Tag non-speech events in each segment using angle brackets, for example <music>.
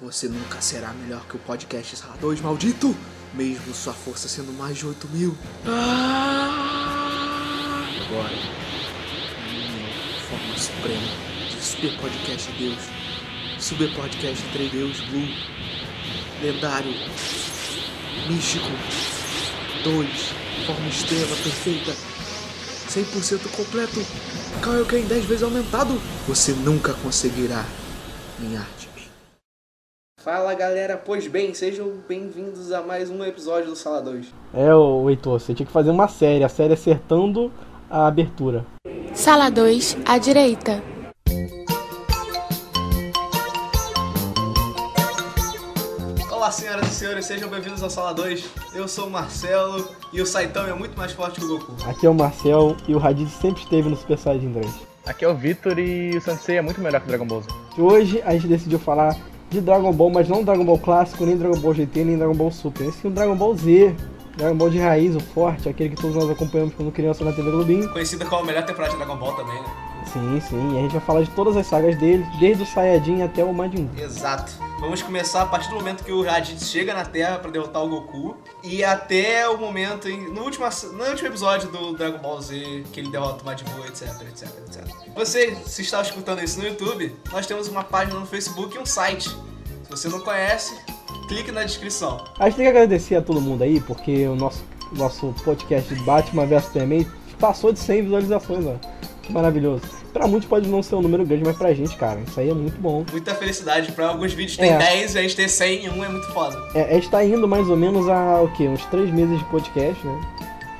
Você nunca será melhor que o podcast 2, maldito! Mesmo sua força sendo mais de 8 mil. Agora, minha forma suprema de Super Podcast Deus, Super Podcast Entre Deus Blue, lendário, místico, 2, forma estrela perfeita, 100% completo, Kaioken 10 vezes aumentado, você nunca conseguirá minha arte. Fala galera, pois bem, sejam bem-vindos a mais um episódio do Sala 2. É, o Heitor, você tinha que fazer uma série, a série acertando a abertura. Sala 2, à direita. Olá, senhoras e senhores, sejam bem-vindos ao Sala 2. Eu sou o Marcelo e o Saitama é muito mais forte que o Goku. Aqui é o Marcel e o Raditz sempre esteve no Super Saiyajin 3. Aqui é o Vitor e o Sensei é muito melhor que o Dragon Ball Z. E hoje a gente decidiu falar de Dragon Ball, mas não Dragon Ball clássico, nem Dragon Ball GT, nem Dragon Ball Super. Esse é o Dragon Ball Z. Dragon Ball de raiz, o forte, aquele que todos nós acompanhamos quando criança na TV Globinho. Conhecida como a melhor temporada de Dragon Ball também, né? Sim, sim, e a gente vai falar de todas as sagas dele, desde o Saiyajin até o Majin Buu. Exato. Vamos começar a partir do momento que o Raditz chega na Terra pra derrotar o Goku e até o momento, no, último, no último episódio do Dragon Ball Z, que ele derrota o Majin Buu, etc, etc, etc. Você, se está escutando isso no YouTube, nós temos uma página no Facebook e um site. Se você não conhece, clique na descrição. A gente tem que agradecer a todo mundo aí, porque o nosso, nosso podcast Batman vs Superman passou de 100 visualizações, ó. Que maravilhoso. Pra muitos pode não ser um número grande, mas pra gente, cara, isso aí é muito bom. Muita felicidade. Pra alguns vídeos tem É. 10 e a gente ter 100 em um é muito foda. É, a gente tá indo mais ou menos a, o quê? Uns 3 meses de podcast, né?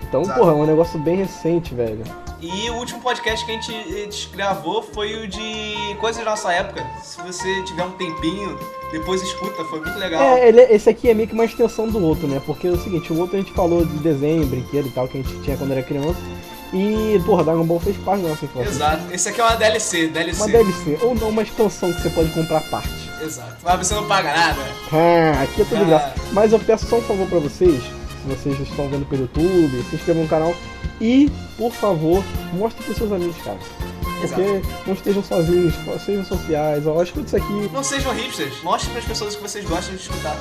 Então, Exato. porra, é um negócio bem recente, velho. E o último podcast que a gente, a gente gravou foi o de coisas da nossa época. Se você tiver um tempinho, depois escuta, foi muito legal. É, ele, esse aqui é meio que uma extensão do outro, né? Porque é o seguinte, o outro a gente falou de desenho, brinquedo e tal, que a gente tinha quando era criança. E, porra, Dragon Ball fez parte da nossa infância. Exato. Esse aqui é uma DLC, DLC. Uma DLC, ou não, uma expansão que você pode comprar parte. Exato. Mas você não paga nada. Ah, aqui é tudo Ah. graça. Mas eu peço só um favor pra vocês, se vocês estão vendo pelo YouTube, se inscrevam no canal e, por favor, mostrem pros seus amigos, cara. Porque não estejam sozinhos, sejam sociais, ó, escuta isso aqui. Não sejam hipsters. Mostrem para as pessoas que vocês gostam de escutar.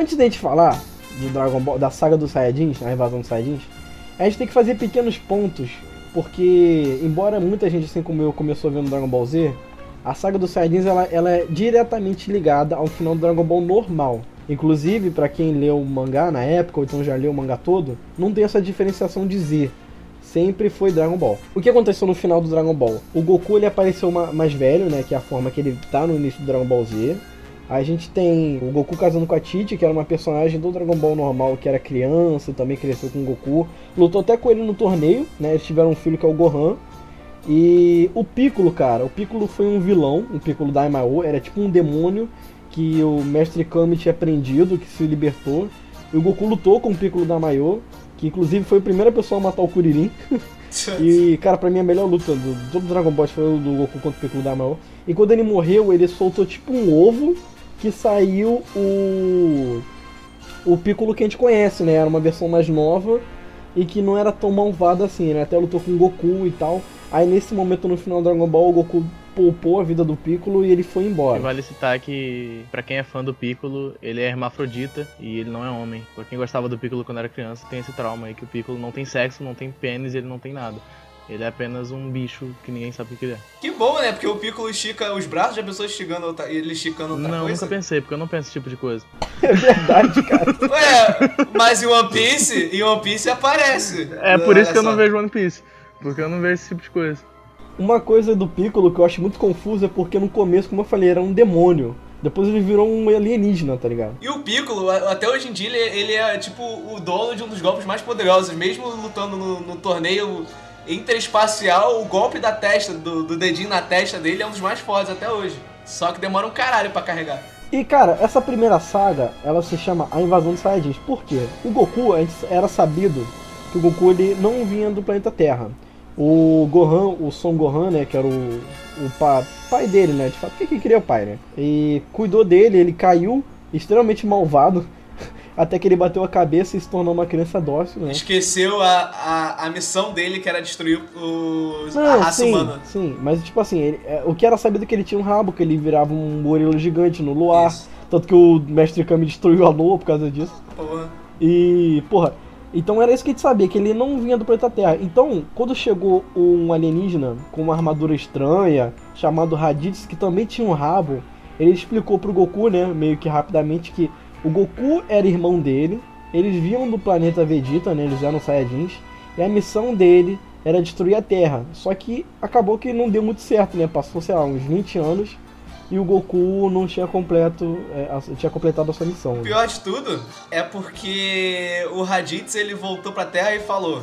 Antes da gente falar de Dragon Ball, da saga dos Saiyajins, a invasão dos Saiyajins, a gente tem que fazer pequenos pontos, porque embora muita gente, assim como eu, começou vendo Dragon Ball Z, a saga dos Saiyajins ela, ela é diretamente ligada ao final do Dragon Ball normal. Inclusive, pra quem leu o mangá na época, ou então já leu o mangá todo, não tem essa diferenciação de Z. Sempre foi Dragon Ball. O que aconteceu no final do Dragon Ball? O Goku ele apareceu ma- mais velho, né? Que é a forma que ele tá no início do Dragon Ball Z. A gente tem o Goku casando com a Titi, que era uma personagem do Dragon Ball normal, que era criança, também cresceu com o Goku. Lutou até com ele no torneio, né? Eles tiveram um filho que é o Gohan. E o Piccolo, cara, o Piccolo foi um vilão, o Piccolo Daimao, era tipo um demônio que o Mestre Kami tinha prendido, que se libertou. E o Goku lutou com o Piccolo Daimao, que inclusive foi a primeira pessoa a matar o Kuririn. <laughs> E, cara, pra mim a melhor luta do todo Dragon Ball foi o do Goku contra o Piccolo Daimao. E quando ele morreu, ele soltou tipo um ovo que saiu o. O Piccolo que a gente conhece, né? Era uma versão mais nova e que não era tão malvado assim, né? Até lutou com o Goku e tal. Aí nesse momento no final do Dragon Ball, o Goku poupou a vida do Piccolo e ele foi E embora. vale citar que, pra quem é fã do Piccolo, ele é hermafrodita e ele não é homem. Pra quem gostava do Piccolo quando era criança, tem esse trauma aí que o Piccolo não tem sexo, não tem pênis, ele não tem nada. Ele é apenas um bicho que ninguém sabe o que ele é. Que bom, né? Porque o Piccolo estica os braços de pessoa esticando outra, ele esticando outra não, coisa. nunca pensei, porque eu não penso esse tipo de coisa. <laughs> É verdade, cara. Ué, mas em One Piece, em One Piece aparece. É por isso que eu não vejo One Piece. Porque eu não vejo esse tipo de coisa. Uma coisa do Piccolo que eu acho muito confuso é porque no começo, como eu falei, era um demônio. Depois ele virou um alienígena, tá ligado? E o Piccolo, até hoje em dia, ele, ele é tipo o dono de um dos golpes mais poderosos. Mesmo lutando no, no torneio interespacial, o golpe da testa, do, do dedinho na testa dele é um dos mais fortes até hoje. Só que demora um caralho pra carregar. E cara, essa primeira saga, ela se chama A Invasão dos Saiyajins. Por quê? O Goku, era sabido que o Goku ele não vinha do planeta Terra. O Gohan, o Son Gohan, né, que era o, o pa, pai dele, né, de fato, que quem queria o pai, né? E cuidou dele, ele caiu extremamente malvado, até que ele bateu a cabeça e se tornou uma criança dócil, né? Esqueceu a, a, a missão dele, que era destruir os, a Não, raça sim, humana. sim, mas tipo assim, ele- é, o que era sabido é que ele tinha um rabo, que ele virava um gorila gigante no luar, Isso. tanto que o Mestre Kami destruiu a lua por causa disso. Porra. E, porra, então era isso que a gente sabia, que ele não vinha do planeta Terra. Então, quando chegou um alienígena com uma armadura estranha, chamado Raditz, que também tinha um rabo, ele explicou pro Goku, né, meio que rapidamente, que o Goku era irmão dele, eles vinham do planeta Vegeta, né, eles eram Saiyajins, e a missão dele era destruir a Terra. Só que acabou que não deu muito certo, né, passou, sei lá, uns 20 anos, e o Goku não tinha completo, é, tinha completado a sua missão. né. Pior de tudo é porque o Raditz ele voltou pra Terra e falou: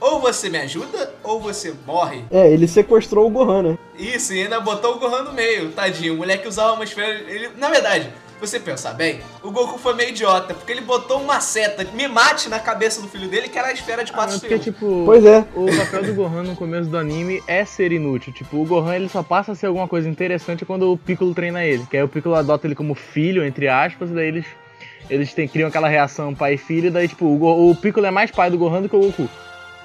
ou você me ajuda ou você morre. É, ele sequestrou o Gohan, né? Isso, e ainda botou o Gohan no meio, tadinho. O moleque usava uma esfera. Ele, na verdade, você pensar bem, o Goku foi meio idiota, porque ele botou uma seta, me mate na cabeça do filho dele, que era a esfera de Ah, quatro porque, estrelas. tipo, Pois é. o papel do Gohan no começo do anime é ser inútil. Tipo, o Gohan ele só passa a ser alguma coisa interessante quando o Piccolo treina ele. Que aí o Piccolo adota ele como filho, entre aspas, e daí eles, eles têm, criam aquela reação pai e filho, e daí, tipo, o, o Piccolo é mais pai do Gohan do que o Goku.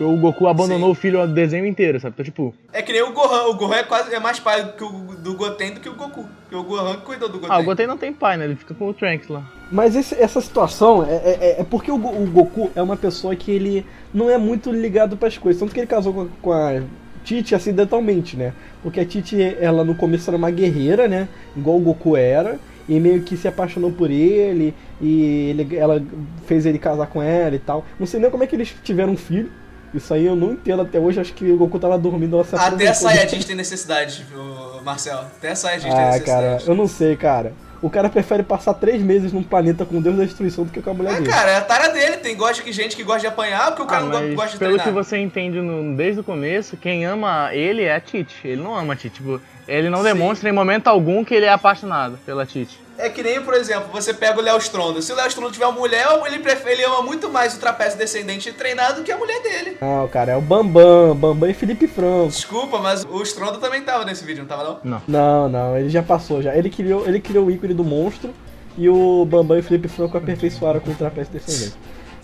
Porque o Goku abandonou Sim. o filho o desenho inteiro, sabe? Então, tipo, É que nem o Gohan. O Gohan é quase é mais pai do, que o, do Goten do que o Goku. Porque o Gohan que cuidou do Goten. ah, o Goten não tem pai, né? Ele fica com o Trunks lá. Mas esse- essa situação é, é- é porque o, o Goku é uma pessoa que ele não é muito ligado pras coisas. Tanto que ele casou com a, com a Titi acidentalmente, né? Porque a Titi, ela no começo era uma guerreira, né? Igual o Goku era. E meio que se apaixonou por ele. E ele- ela fez ele casar com ela e tal. Não sei nem como é que eles tiveram um filho. Isso aí eu não entendo até hoje. Acho que o Goku tava dormindo. Ela se Até a. <laughs> Saiyajins tem necessidade, Marcel. Até a Saiyajins tem Ah, necessidade. cara, eu não sei, cara. O cara prefere passar três meses num planeta com o Deus da destruição do que com a mulher É, dele. cara, é a tara dele. Tem gosta que gente que gosta de apanhar, porque o cara Ah, não gosta de pelo treinar. que você entende no- desde o começo, quem ama ele é a Titi. Ele não ama a Titi. Tipo, ele não Sim. demonstra em momento algum que ele é apaixonado pela Titi. É que nem, por exemplo, você pega o Léo Stronda. Se o Léo Stronda tiver uma mulher, ele, prefere, ele ama muito mais o trapézio descendente treinado do que a mulher dele. Não, cara, é o Bambam, Bambam e Felipe Franco. Desculpa, mas o Stronda também tava nesse vídeo, não tava não? Não. Não, não, ele já passou já. Ele criou, ele criou o ícone do monstro e o Bambam e o Felipe Franco aperfeiçoaram com o trapézio descendente.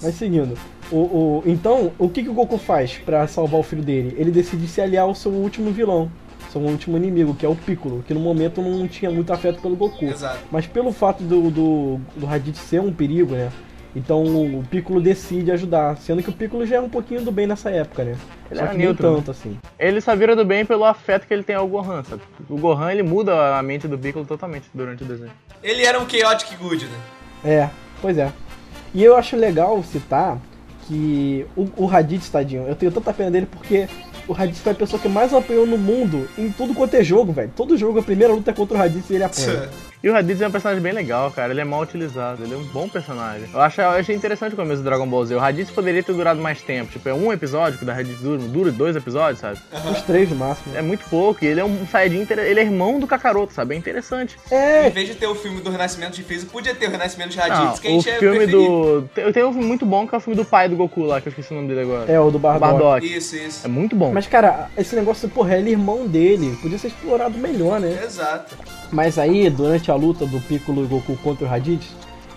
Mas seguindo, o, o- então, o que, que o Goku faz pra salvar o filho dele? Ele decide se aliar ao seu último vilão, seu último inimigo, que é o Piccolo, que no momento não tinha muito afeto pelo Goku. Exato. Mas pelo fato do, do, do Raditz ser um perigo, né? Então o Piccolo decide ajudar, sendo que o Piccolo já é um pouquinho do bem nessa época, né? Ele Só que nem né? tanto assim. Ele só vira do bem pelo afeto que ele tem ao Gohan, sabe? O Gohan, ele muda a mente do Piccolo totalmente durante o desenho. Ele era um chaotic good, né? É, pois é. E eu acho legal citar que o, o Raditz, tadinho, eu tenho tanta pena dele porque o Raditz foi a pessoa que mais apanhou no mundo em tudo quanto é jogo, velho. Todo jogo, a primeira luta é contra o Raditz e ele apanha. E o Raditz é um personagem bem legal, cara. Ele é mal utilizado. Ele é um bom personagem. Eu, acho, eu achei interessante o começo do Dragon Ball Z. O Raditz poderia ter durado mais tempo. Tipo, é um episódio que o da Raditz dura, dura dois episódios, sabe? Os três no máximo. É muito pouco. E ele é um Saiyajin, ele é irmão do Kakaroto, sabe? É interessante. Em É, vez de ter o filme do Renascimento de Freeza, podia ter o Renascimento de Não, Raditz, que a o gente é filme do... Tem, tem um filme muito bom que é o filme do pai do Goku lá, que eu esqueci o nome dele agora. é o do Bardock. Bardock. Isso, isso. É muito bom. Mas, cara, esse negócio, porra, ele é irmão dele. Podia ser explorado melhor, né? Exato. Mas aí, durante a luta do Piccolo e Goku contra o Raditz,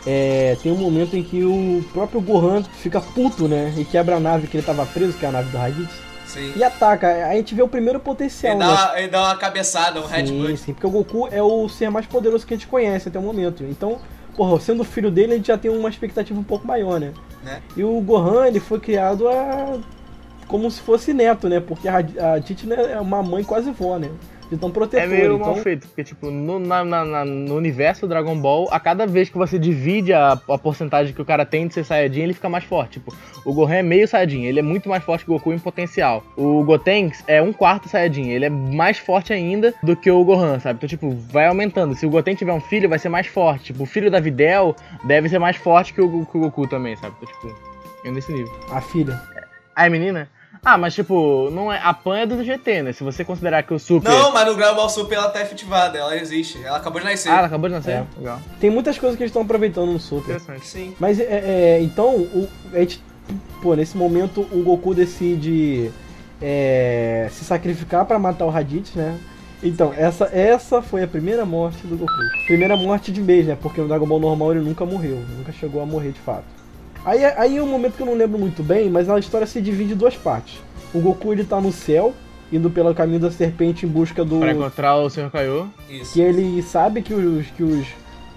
é, tem um momento em que o próprio Gohan fica puto, né? E quebra a nave que ele tava preso, que é a nave do Raditz, Sim. e ataca. Aí a gente vê o primeiro potencial, Ele né? dá, uma, ele dá uma cabeçada, um headbutt. sim, porque o Goku é o ser mais poderoso que a gente conhece até o momento. Então, porra, sendo filho dele, a gente já tem uma expectativa um pouco maior, né? Né? E o Gohan, ele foi criado a... como se fosse neto, né? Porque a, a Titi né, é uma mãe quase vó, né? Então É protetor, meio então... mal feito, porque, tipo, no, na- na- no universo do Dragon Ball, a cada vez que você divide a, a porcentagem que o cara tem de ser Saiyajin, ele fica mais forte. Tipo, o Gohan é meio Saiyajin, ele é muito mais forte que o Goku em potencial. O Gotenks é um quarto Saiyajin, ele é mais forte ainda do que o Gohan, sabe? Então, tipo, vai aumentando. Se o Goten tiver um filho, vai ser mais forte. Tipo, o filho da Videl deve ser mais forte que o, que o Goku também, sabe? Então, tipo, é nesse nível. A filha. Ah, é menina? Ah, mas tipo, não é, a Pan é do GT, né? Se você considerar que o Super... Não, mas no Dragon Ball Super ela tá efetivada, ela existe. Ela acabou de nascer. Ah, ela acabou de nascer? É. Legal. Tem muitas coisas que eles estão aproveitando no Super. Interessante. Sim. Mas é, é, então, o, a gente, pô, nesse momento o Goku decide é, se sacrificar pra matar o Raditz, né? Então, essa, essa foi a primeira morte do Goku. Primeira morte de vez, né? Porque no Dragon Ball normal ele nunca morreu, nunca chegou a morrer de fato. Aí, aí é um momento que eu não lembro muito bem, mas a história se divide em duas partes. O Goku ele tá no céu, indo pelo caminho da serpente em busca do. Pra encontrar o Sr. Kaiô. Isso. Que ele sabe que os. que os.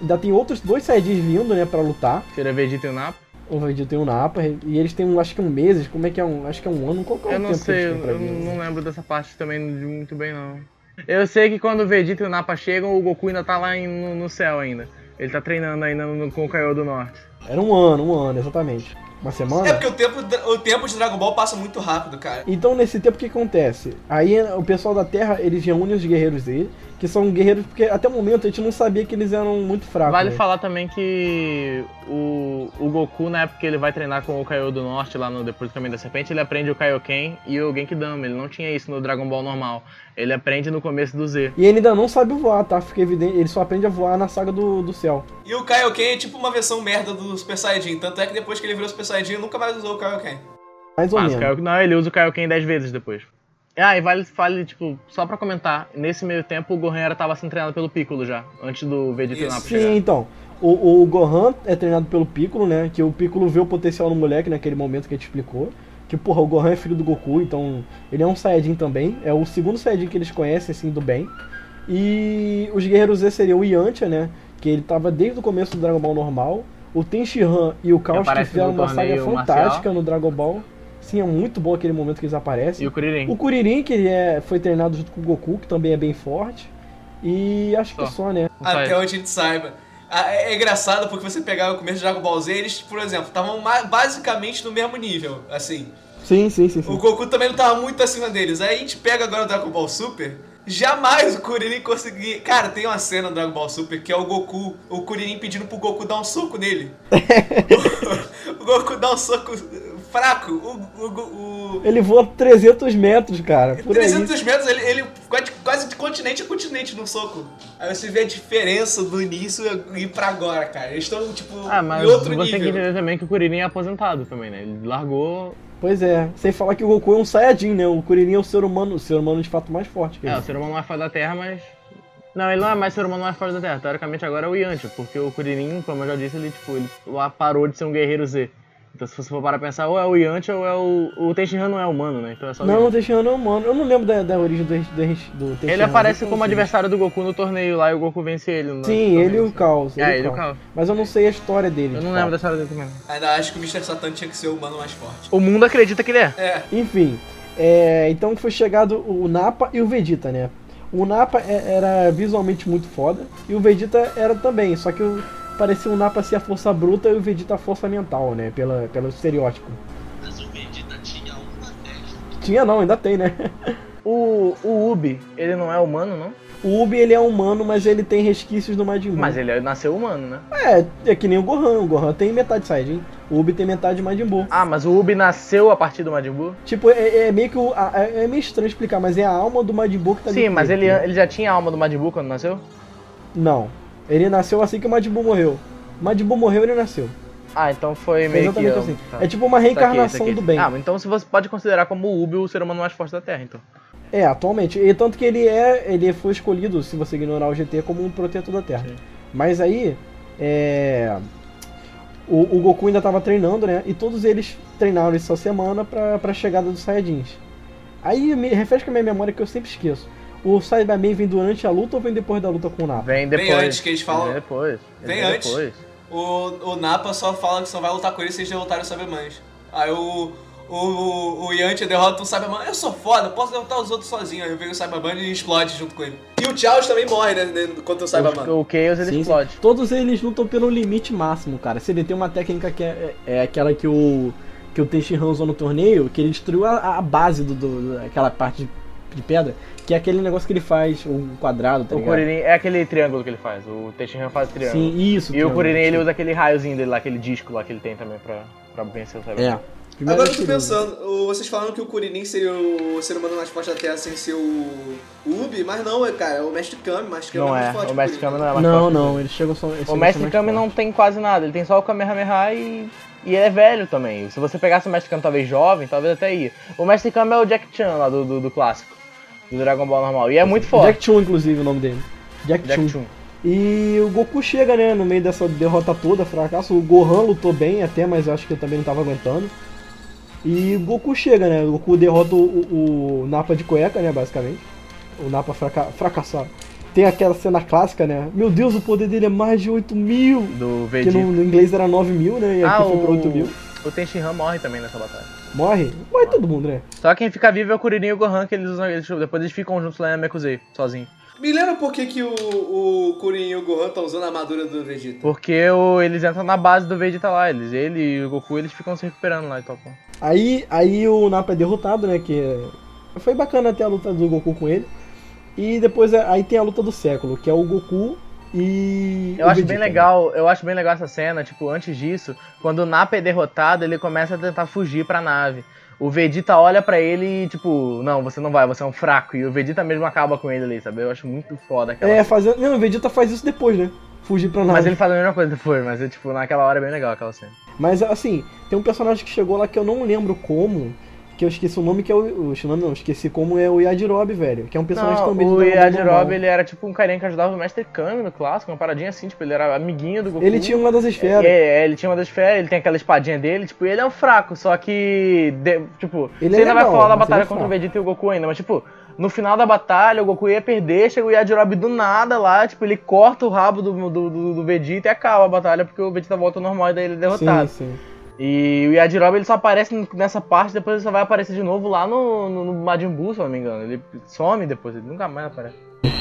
Ainda tem outros dois Saiyajins vindo, né, pra lutar. Seria Vegeta e o Nappa. O Vegeta tem um Napa, e eles têm um, acho que um meses, como é que é um. Acho que é um ano, qual que é o Eu não tempo que sei, eles eu, têm pra eu não lembro dessa parte também muito bem não. Eu sei que quando o Vegeta e o Nappa chegam, o Goku ainda tá lá em- no, no céu ainda. Ele tá treinando ainda no- com o Kaiô do Norte. Era um ano, um ano, exatamente. Uma semana? É porque o tempo, o tempo de Dragon Ball passa muito rápido, cara. Então, nesse tempo, o que acontece? Aí, o pessoal da Terra, eles reúnem os guerreiros dele, que são guerreiros, porque até o momento a gente não sabia que eles eram muito fracos. Vale né? falar também que o, o Goku, na época que ele vai treinar com o Kaiô do Norte, lá no Depois do Caminho da Serpente, ele aprende o Kaioken e o Genkidama. Ele não tinha isso no Dragon Ball normal. Ele aprende no começo do Z. E ele ainda não sabe voar, tá? Fica evidente, ele só aprende a voar na saga do, do céu. E o Kaioken é tipo uma versão merda do Super Saiyajin. Tanto é que depois que ele virou Super Saiyajin, nunca mais usou o Kaioken. Mais ou o menos. Kaioken- não, ele usa o Kaioken 10 vezes depois. Ah, e vale, vale, tipo, só pra comentar, nesse meio tempo o Gohan era tava sendo treinado pelo Piccolo já, antes do Vegeta e o Isso. Sim, chegar. então. O, o Gohan é treinado pelo Piccolo, né? Que o Piccolo vê o potencial no moleque naquele momento que a gente explicou. Que, porra, o Gohan é filho do Goku, então ele é um Saiyajin também. É o segundo Saiyajin que eles conhecem, assim, do bem. E os Guerreiros Z seriam o Yantia, né? Que ele tava desde o começo do Dragon Ball normal. O Tenshinhan e o Caos que fizeram uma saga fantástica marcial. no Dragon Ball. Sim, é muito bom aquele momento que eles aparecem. E o Kuririn. O Kuririn, que ele é, foi treinado junto com o Goku, que também é bem forte. E acho que Só. só, né? Até onde a gente saiba. Ah, É é engraçado porque você pegar o começo de Dragon Ball Z, eles, por exemplo, estavam basicamente no mesmo nível, assim. Sim, sim, sim, sim. O Goku também não tava muito acima deles. Aí a gente pega agora o Dragon Ball Super. Jamais o Kuririn conseguir. Cara, tem uma cena no Dragon Ball Super que é o Goku, o Kuririn pedindo pro Goku dar um soco nele. <laughs> <laughs> o, Goku dá um soco fraco. O, o, o, Ele voa 300 metros, cara. Por aí. 300 metros, ele, ele quase, quase de continente a continente no soco. Aí você vê a diferença do início e pra agora, cara. Eles estão, tipo, Ah, mas em outro você tem que nível. entender também que o Kuririn é aposentado também, né? Ele largou. Pois é. Sem falar que o Goku é um Saiyajin, né? O Kuririn é o ser humano, o ser humano de fato mais forte que É, ele. o ser humano mais forte da Terra, mas. Não, ele não é mais ser humano mais forte da Terra. Teoricamente agora é o Yantia, porque o Kuririn, como eu já disse, ele, tipo, ele lá parou de ser um guerreiro Z. Então se você for parar pra pensar, ou é o Yantia ou é o. O Tenshinhan não é humano, né? Então é só o Não, o. Tenshinhan não é humano. Eu não lembro da, da origem do, do, do Tenshinhan. Ele aparece como adversário do Goku no torneio lá e o Goku vence ele. No Sim, torneio. ele e o Caos. É, ele e o Caos. Mas eu não sei a história dele. Eu não lembro da história dele também. Ainda acho que o Mr. Satan tinha que ser o humano mais forte. O mundo acredita que ele é. É. Enfim, é, então foi chegado o Nappa e o Vegeta, né? O Nappa é- era visualmente muito foda e o Vegeta era também, só que o, parecia o Nappa ser a força bruta e o Vegeta a força mental, né? Pela, pelo estereótipo. Mas o Vegeta tinha uma testa. Tinha não, ainda tem, né? O, o Ubi, ele não é humano, não? O Ubi ele é humano, mas ele tem resquícios do Majin Buu. Mas ele nasceu humano, né? É, é que nem o Gohan. O Gohan tem metade Saiyajin. O Ubi tem metade Majin Buu. Ah, mas o Ubi nasceu a partir do Majin Buu? Tipo, é, é meio que o. É, é meio estranho explicar, mas é a alma do Majin Buu que tá Sim, mas ele, né? ele já tinha a alma do Majin Buu quando nasceu? Não. Ele nasceu assim que o Majin Buu morreu. Majin Buu morreu, ele nasceu. Ah, então foi meio que... exatamente eu- assim. tá. É tipo uma reencarnação saquei. do bem. Ah, então você pode considerar como o Ubi o ser humano mais forte da Terra, então. É, atualmente. E tanto que ele é. Ele foi escolhido, se você ignorar o GT, como um protetor da Terra. Sim. Mas aí. É. O, o Goku ainda tava treinando, né? E todos eles treinaram essa semana pra, pra chegada dos Saiyajins. Aí me refresca a minha memória que eu sempre esqueço. O Cyberman vem durante a luta ou vem depois da luta com o Nappa? Vem depois. antes que eles falam- Vem depois. Ele Vem antes. depois. O, o Napa só fala que só vai lutar com ele se eles derrotarem o Cybermans. Aí o, o, o Yantia derrota o Cyberman. Eu sou foda, posso derrotar os outros sozinho. Aí vem o Cyberman e explode junto com ele. E o Chaos também morre, né, né, contra o Cyberman. O, o Chaos ele Sim, sim. explode. Todos eles lutam pelo limite máximo, cara. Se ele tem uma técnica que é, é aquela que o que o Tenshinhan usou no torneio, que ele destruiu a, a base do, do- daquela parte de, de pedra, que é aquele negócio que ele faz, um quadrado, tá O ligado? Kuririn é aquele triângulo que ele faz. O Tenshinhan faz triângulo. Sim, isso. E o. Kuririn ele usa aquele raiozinho dele lá, aquele disco lá que ele tem também pra, pra vencer o Cyberman. É. Primeira Agora eu tô ele usa. pensando, vocês falaram que o Kuririn seria o ser humano mais forte da Terra sem ser o, Ubi, mas não, é, cara, é o Mestre Kami, o Mestre Kami Não é é, mais forte. o Mestre. Kami não é mais Não, forte. não, eles chegam só. O Mestre Kami não tem quase nada, ele tem só o Kamehameha e. E ele é velho também. Se você pegasse o Mestre Kami talvez jovem, talvez até ia. O Mestre Kami é o Jack Chan lá do, do, do clássico. Do Dragon Ball normal. E é muito forte. Jack Chun, inclusive, o nome dele. Jack, Jack Chun. Chun. E o Goku chega, né, no meio dessa derrota toda, fracasso. O Gohan lutou bem até, mas eu acho que eu também não tava aguentando. E o Goku chega, né? O Goku derrota o, o- Napa de cueca, né, basicamente. O Napa fraca fracassado. Tem aquela cena clássica, né? Meu Deus, o poder dele é mais de 8 mil! Do Que Vegeta. no, no inglês era 9 mil, né? E aqui Ah, foi pra o... 8 mil. O Tenshinhan morre também nessa batalha. Morre? Morre todo mundo, né? Só quem fica vivo é o Kuririn e o Gohan, que eles usam. Eles, depois eles ficam juntos lá na Mekuzei, sozinhos. Me lembra por que, que o, o Kuririn e o Gohan estão usando a armadura do Vegeta? Porque o, eles entram na base do Vegeta lá. Eles, ele e o Goku eles ficam se recuperando lá e tal. Aí, aí o Napa é derrotado, né? Que é- foi bacana até a luta do Goku com ele. E depois é- aí tem a luta do século, que é o Goku e. Eu acho Vegeta, bem né? legal, eu acho bem legal essa cena, tipo, antes disso, quando o Nappa é derrotado, ele começa a tentar fugir pra nave. O Vegeta olha pra ele e, tipo, não, você não vai, você é um fraco. E o Vegeta mesmo acaba com ele ali, sabe? Eu acho muito foda aquela É, fazendo. Não, o Vegeta faz isso depois, né? Fugir pra nave. Mas ele faz a mesma coisa depois, mas, é, tipo, naquela hora é bem legal aquela cena. Mas assim, tem um personagem que chegou lá que eu não lembro como. Que eu esqueci o nome, que é o. O nome não, esqueci como é o Yajirobe, velho. Que é um personagem Não, também o do Ball Yajirobe, ele era tipo um carinha que ajudava o Mestre Kami no clássico, uma paradinha assim, tipo, ele era amiguinho do Goku. Ele tinha uma das esferas. É, é, ele tinha uma das esferas, ele tem aquela espadinha dele, tipo, ele é um fraco, só que. de- tipo, Ele você é ainda vai falar da ele batalha é contra o. Vegeta e o Goku ainda, mas tipo, no final da batalha, o Goku ia perder, chega o Yajirobe do nada lá, tipo, ele corta o rabo do, do, do, do Vegeta e acaba a batalha, porque o Vegeta volta ao normal e daí ele é derrotado. Sim, sim. E o Yajirobe ele só aparece nessa parte, depois ele só vai aparecer de novo lá no, no, no Majin Buu, se eu não me engano. Ele some depois, ele nunca mais aparece. Ele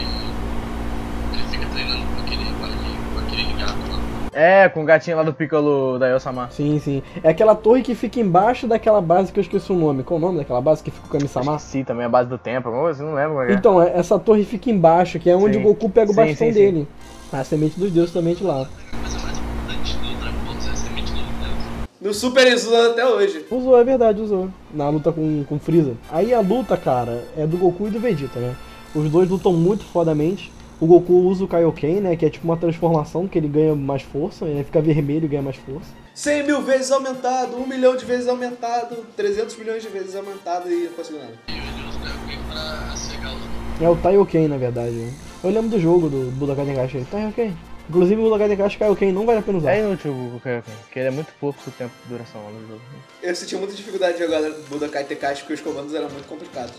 fica treinando com aquele, com aquele, gato lá. É, com o gatinho lá do Piccolo da Yosama. Sim, sim. É aquela torre que fica embaixo daquela base que eu esqueci o nome. Qual o nome daquela base que fica com o Kami-sama? Esqueci também a base do tempo, assim, não lembro como é é. Então, é- essa torre fica embaixo, que é onde Sim. o Goku pega o Sim, bastão sim, sim. dele. A semente dos deuses também de lá. A coisa mais importante do Dragon Ball Z é a semente do universo. No Super eles usam até hoje. Usou, é verdade, usou. Na luta com, com Freeza. Aí a luta, cara, é do Goku e do Vegeta, né? Os dois lutam muito fodamente. O Goku usa o Kaioken, né? Que é tipo uma transformação, que ele ganha mais força, ele fica vermelho e ganha mais força. 100 mil vezes aumentado, 1 milhão de vezes aumentado, 300 milhões de vezes aumentado e não consigo nada. E ele usa o Kaioken pra cegar os É o Taioken, na verdade. Né? Eu lembro do jogo do Budokai Tenkaichi. Taioken. Inclusive o Budokai Tenkaichi Kaioken não vale a pena usar. É inútil o Kaioken, porque ele é muito pouco o tempo de duração lá no jogo. Eu senti muita dificuldade de jogar Budokai Tenkaichi porque os comandos eram muito complicados.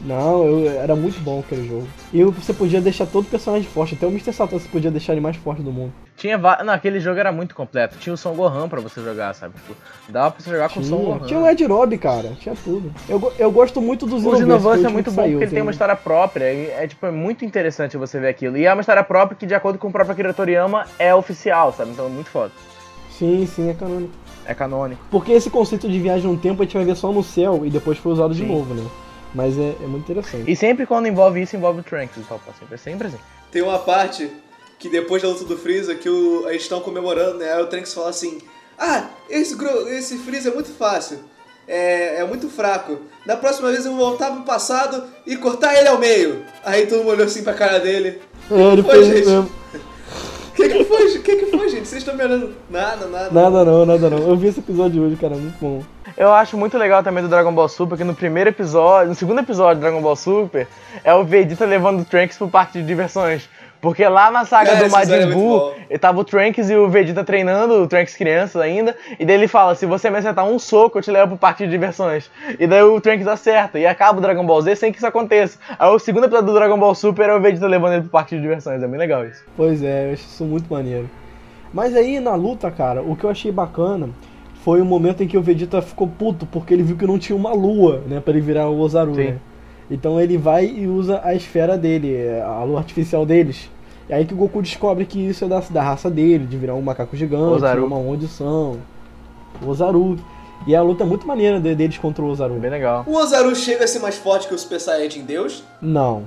Não, eu, era muito bom aquele jogo. E você podia deixar todo personagem forte, até o Mr. Satan você podia deixar ele mais forte do mundo. Tinha va- Não, aquele jogo era muito completo. Tinha o Son Gohan pra você jogar, sabe? Tipo, dava pra você jogar com o Son Tinha, Gohan. tinha o Ed Rob, cara, tinha tudo. Eu, eu gosto muito dos O Xenoverse é muito bom saiu, porque ele tem uma história própria. e É, tipo, é muito interessante você ver aquilo. E é uma história própria que, de acordo com o próprio Akira Toriyama, é oficial, sabe? Então é muito foda. Sim, sim, é canônico. É canônico. Porque esse conceito de viagem no tempo a gente vai ver só no céu e depois foi usado de Sim. novo, né? Mas é, é muito interessante. E sempre quando envolve isso, envolve o Trunks e tal. Sempre, é sempre assim. Tem uma parte que depois da luta do Freeza que o, eles estão comemorando, né? Aí o Trunks fala assim: Ah, esse, esse Freeza é muito fácil. É, é muito fraco. Da próxima vez eu vou voltar pro passado e cortar ele ao meio. Aí todo mundo olhou assim pra cara dele. É, ele Foi, fez gente. mesmo. O que que foi? O <laughs> que que foi, gente? Vocês estão me olhando? Nada, nada. Nada não, nada não. Eu vi esse episódio hoje, cara, muito bom. Eu acho muito legal também do Dragon Ball Super que no primeiro episódio, no segundo episódio do Dragon Ball Super, é o Vegeta levando o Trunks pro parque de diversões. Porque lá na saga Cara, do é Majin muito Buu, ele tava o Trunks e o Vegeta treinando, o Trunks criança ainda, e daí ele fala, se você me acertar um soco, eu te levo pro parque de diversões. E daí o Trunks acerta, e acaba o Dragon Ball Z sem que isso aconteça. Aí o segundo episódio do Dragon Ball Super é o Vegeta levando ele pro parque de diversões, é bem legal isso. Pois é, eu acho isso muito maneiro. Mas aí na luta, cara, o que eu achei bacana foi o momento em que o Vegeta ficou puto porque ele viu que não tinha uma lua, né, para ele virar o Ozaru, Sim. né? Então ele vai e usa a esfera dele, a lua artificial deles. E aí que o Goku descobre que isso é da, da raça dele, de virar um macaco gigante, Ozaru. uma maldição. O Ozaru. E a luta é muito maneira de- deles contra o Ozaru. É bem legal. O Ozaru chega a ser mais forte que o Super Saiyajin Deus? Não.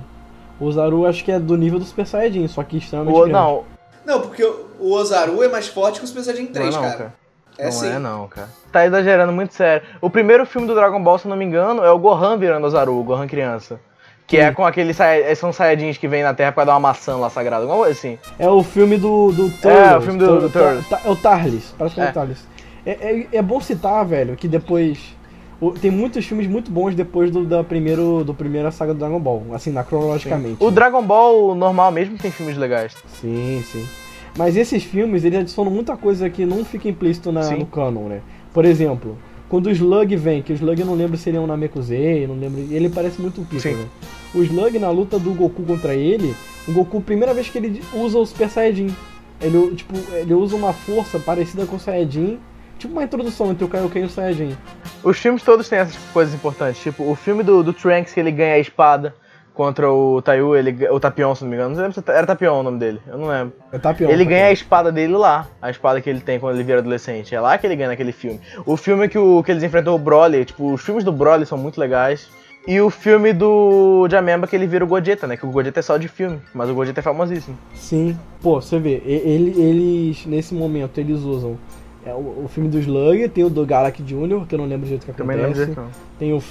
O Ozaru acho que é do nível do Super Saiyajin, só que extremamente O, grande. não, Não, porque o Ozaru é mais forte que o Super Saiyajin não, 3, não, cara. cara. É não sim. é não, cara. Tá exagerando muito sério. O primeiro filme do Dragon Ball, se eu não me engano, é o Gohan virando Ozaru, o Gohan criança. Que é com aqueles Sai- são Saiyajins que vem na Terra pra dar uma maçã lá sagrada, alguma coisa assim. É o filme do, do É, o filme do- do Tur- Turtles. Ta- É o Tarlis, praticamente É. o Tarlis. É, é, é bom citar, velho, que depois... o- tem muitos filmes muito bons depois do, da primeiro, do primeira saga do Dragon Ball, assim, na cronologicamente. O Dragon Ball normal mesmo tem filmes legais. Sim, sim. Mas esses filmes, eles adicionam muita coisa que não fica implícito na, Sim. no canon, né? Por exemplo, quando o Slug vem, que o Slug eu não lembro se ele é um Namekusei, não lembro, ele parece muito o Piccolo, né? O Slug, na luta do Goku contra ele, o Goku, primeira vez que ele usa o Super Saiyajin, ele, tipo, ele usa uma força parecida com o Saiyajin, tipo uma introdução entre o Kaioken e o Saiyajin. Os filmes todos têm essas coisas importantes. Tipo, o filme do, do Trunks que ele ganha a espada contra o Taiyu, ele, o Tapion, se não me engano. Não lembro se era Tapion o nome dele. Eu não lembro. É Tapion. Ele ganha a espada dele lá, a espada que ele tem quando ele vira adolescente. É lá que ele ganha naquele filme. O filme que, o, que eles enfrentam o Broly, tipo, os filmes do Broly são muito legais. E o filme do Jamemba que ele vira o Gogeta, né? Que o Gogeta é só de filme, mas o Gogeta é famosíssimo. Sim. Pô, você vê, ele- eles, nesse momento, eles usam é, o, o filme do Slug, tem o do Galak Jr., que eu não lembro do jeito que Também não lembro acontece. disso, não. Tem o.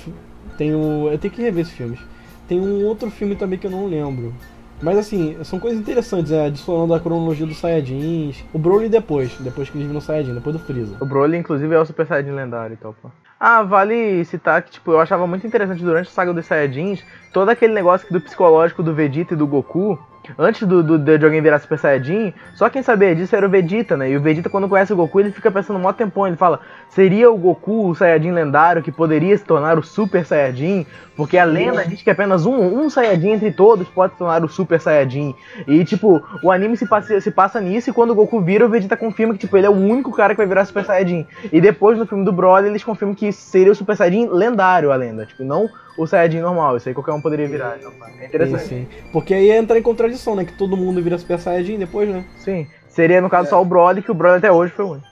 Tem o. Eu tenho que rever esses filmes. Tem um outro filme também que eu não lembro. Mas assim, são coisas interessantes, é, adicionando a cronologia dos Saiyajins. O Broly depois, depois que eles viram Saiyajin, depois do Freeza. O Broly, inclusive, é o Super Saiyajin lendário e tal, pô. Ah, vale citar que, tipo, eu achava muito interessante durante a saga dos Saiyajins, todo aquele negócio do psicológico do Vegeta e do Goku, antes do, do- de alguém virar Super Saiyajin, só quem sabia disso era o Vegeta, né? E o Vegeta, quando conhece o Goku, ele fica pensando um mó tempão, ele fala, seria o Goku o Saiyajin lendário que poderia se tornar o Super Saiyajin? Porque a lenda diz que apenas um, um Saiyajin entre todos pode se tornar o Super Saiyajin. E, tipo, o anime se passa, se passa nisso e quando o Goku vira, o Vegeta confirma que, tipo, ele é o único cara que vai virar Super Saiyajin. E depois, no filme do Broly, eles confirmam que seria o Super Saiyajin lendário a lenda. Tipo, não o Saiyajin normal. Isso aí qualquer um poderia virar. Então, é Sim, interessante. sim. Porque aí entra em contradição, né? Que todo mundo vira Super Saiyajin depois, né? Sim. Seria, no caso, só o Broly, que o Broly até hoje foi o único.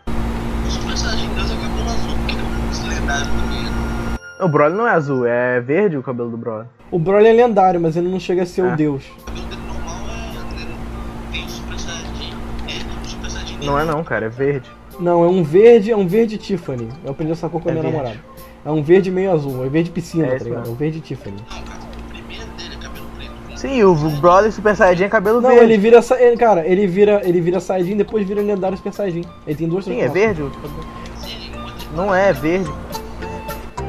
O Super Saiyajin Deus é o cabelo azul, porque ele é lendário também. né? O Broly não é azul, é verde o cabelo do Broly. O Broly é lendário, mas ele não chega a ser É. o deus. O cabelo dele normal é. ele Tem o Super Saiyajin. É, o Super Saiyajin dele. Não é não, cara, é verde. Não, é um verde, é um verde Tiffany. Eu aprendi essa cor com a É minha verde. namorada. É um verde meio azul, é verde piscina, É tá ligado? É um verde Tiffany. Não, cara, o primeiro dele é cabelo preto. com- Sim, o Broly Super Saiyajin é cabelo Não, verde. ele vira. Ele- Cara, ele vira, ele vira Saiyajin depois vira lendário Super Saiyajin. Ele tem duas Sim, é verde. Não é, é verde.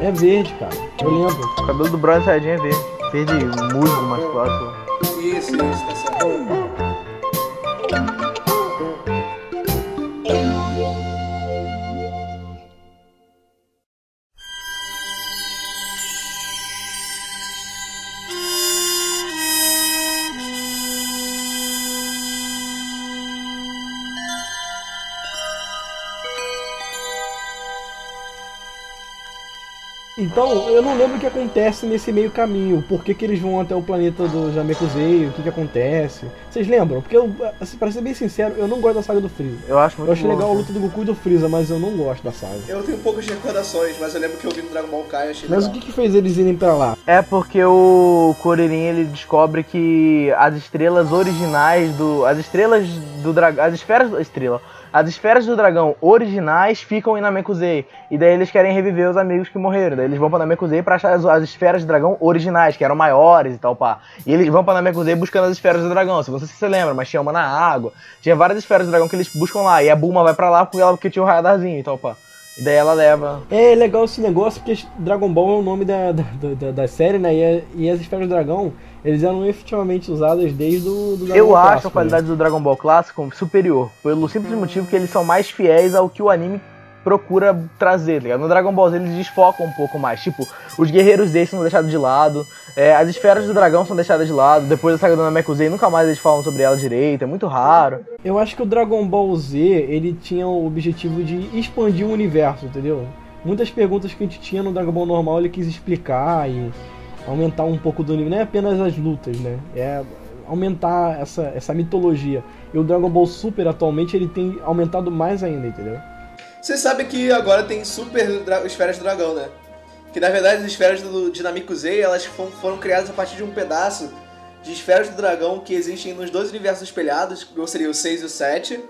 É verde, cara. Eu lembro. O cabelo do Broly Saiyajin é verde. Verde musgo, mais claro. Isso, isso, tá certo. Então, eu não lembro o que acontece nesse meio caminho. Por que, que eles vão até o planeta do Jamekusei, o que, que acontece. Vocês lembram? Porque, eu, assim, pra ser bem sincero, eu não gosto da saga do Freeza. Eu acho muito Eu acho bom, legal a luta do Goku e do Freeza, mas eu não gosto da saga. Eu tenho poucas recordações, mas eu lembro que eu vi no Dragon Ball Kai e achei Mas o legal. que, que fez eles irem pra lá? É porque o Kuririn ele descobre que as estrelas originais do. As estrelas do dragão. As esferas da estrela. As esferas do dragão originais ficam em Namekusei. E daí eles querem reviver os amigos que morreram. Daí eles vão pra Namekusei pra achar as, as esferas de dragão originais, que eram maiores e tal, pá. E eles vão pra Namekusei buscando as esferas do dragão. Se você se lembra, mas tinha uma na água. Tinha várias esferas do dragão que eles buscam lá. E a Bulma vai pra lá porque ela porque tinha o radarzinho e tal, pá. E daí ela leva. É legal esse negócio porque Dragon Ball é o nome da, da, da, da série, né? E, a- e as esferas do dragão, eles eram efetivamente usadas desde o do Dragon Eu Ball acho clássico, a qualidade do Dragon Ball clássico superior, pelo simples motivo que eles são mais fiéis ao que o anime procura trazer, tá ligado? No Dragon Ball Z eles desfocam um pouco mais, tipo, os guerreiros Z são deixados de lado, é, as esferas do dragão são deixadas de lado, depois da saga do Namekusei nunca mais eles falam sobre ela direito, é muito raro. né? Eu acho que o Dragon Ball Z, ele tinha o objetivo de expandir o universo, entendeu? Muitas perguntas que a gente tinha no Dragon Ball normal, ele quis explicar e aumentar um pouco do nível. Não é apenas as lutas, né? É aumentar essa, essa mitologia. E o Dragon Ball Super, atualmente, ele tem aumentado mais ainda, entendeu? Você sabe que agora tem super dra- esferas do dragão, né? Que na verdade as esferas do Dinamico Z, elas fo- foram criadas a partir de um pedaço de esferas do dragão que existem nos dois universos espelhados, que seria o 6 e o 7.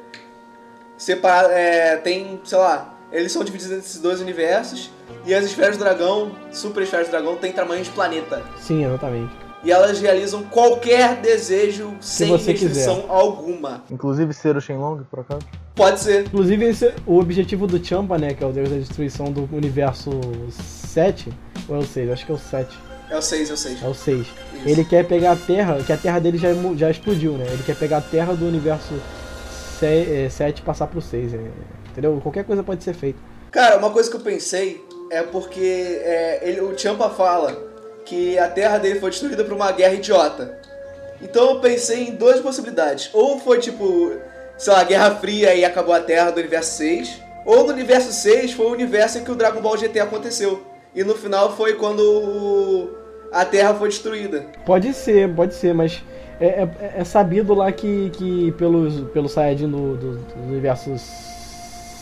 Separa, é, tem, sei lá, eles são divididos entre esses dois universos. E as esferas do dragão, super esferas do dragão, têm tamanho de planeta. Sim, exatamente. E elas realizam qualquer desejo sem você restrição alguma. Inclusive ser o Shenlong, por acaso. Pode ser. Inclusive, esse, o objetivo do Champa, né, que é o Deus da Destruição do universo 7, ou é o 6? Acho que é o 7. É o 6, é o 6. É o 6. Ele quer pegar a Terra, que a Terra dele já, já explodiu, né? Ele quer pegar a Terra do universo 7 e passar pro 6. Entendeu? Qualquer coisa pode ser feita. Cara, uma coisa que eu pensei é porque é, ele, o Champa fala que a terra dele foi destruída por uma guerra idiota. Então eu pensei em duas possibilidades. Ou foi tipo, sei lá, Guerra Fria e acabou a Terra do universo 6. Ou no universo 6 foi o universo em que o Dragon Ball GT aconteceu. E no final foi quando o- a Terra foi destruída. Pode ser, pode ser, mas é, é- é sabido lá que, que pelos, pelo Saiyajin do, do, do universo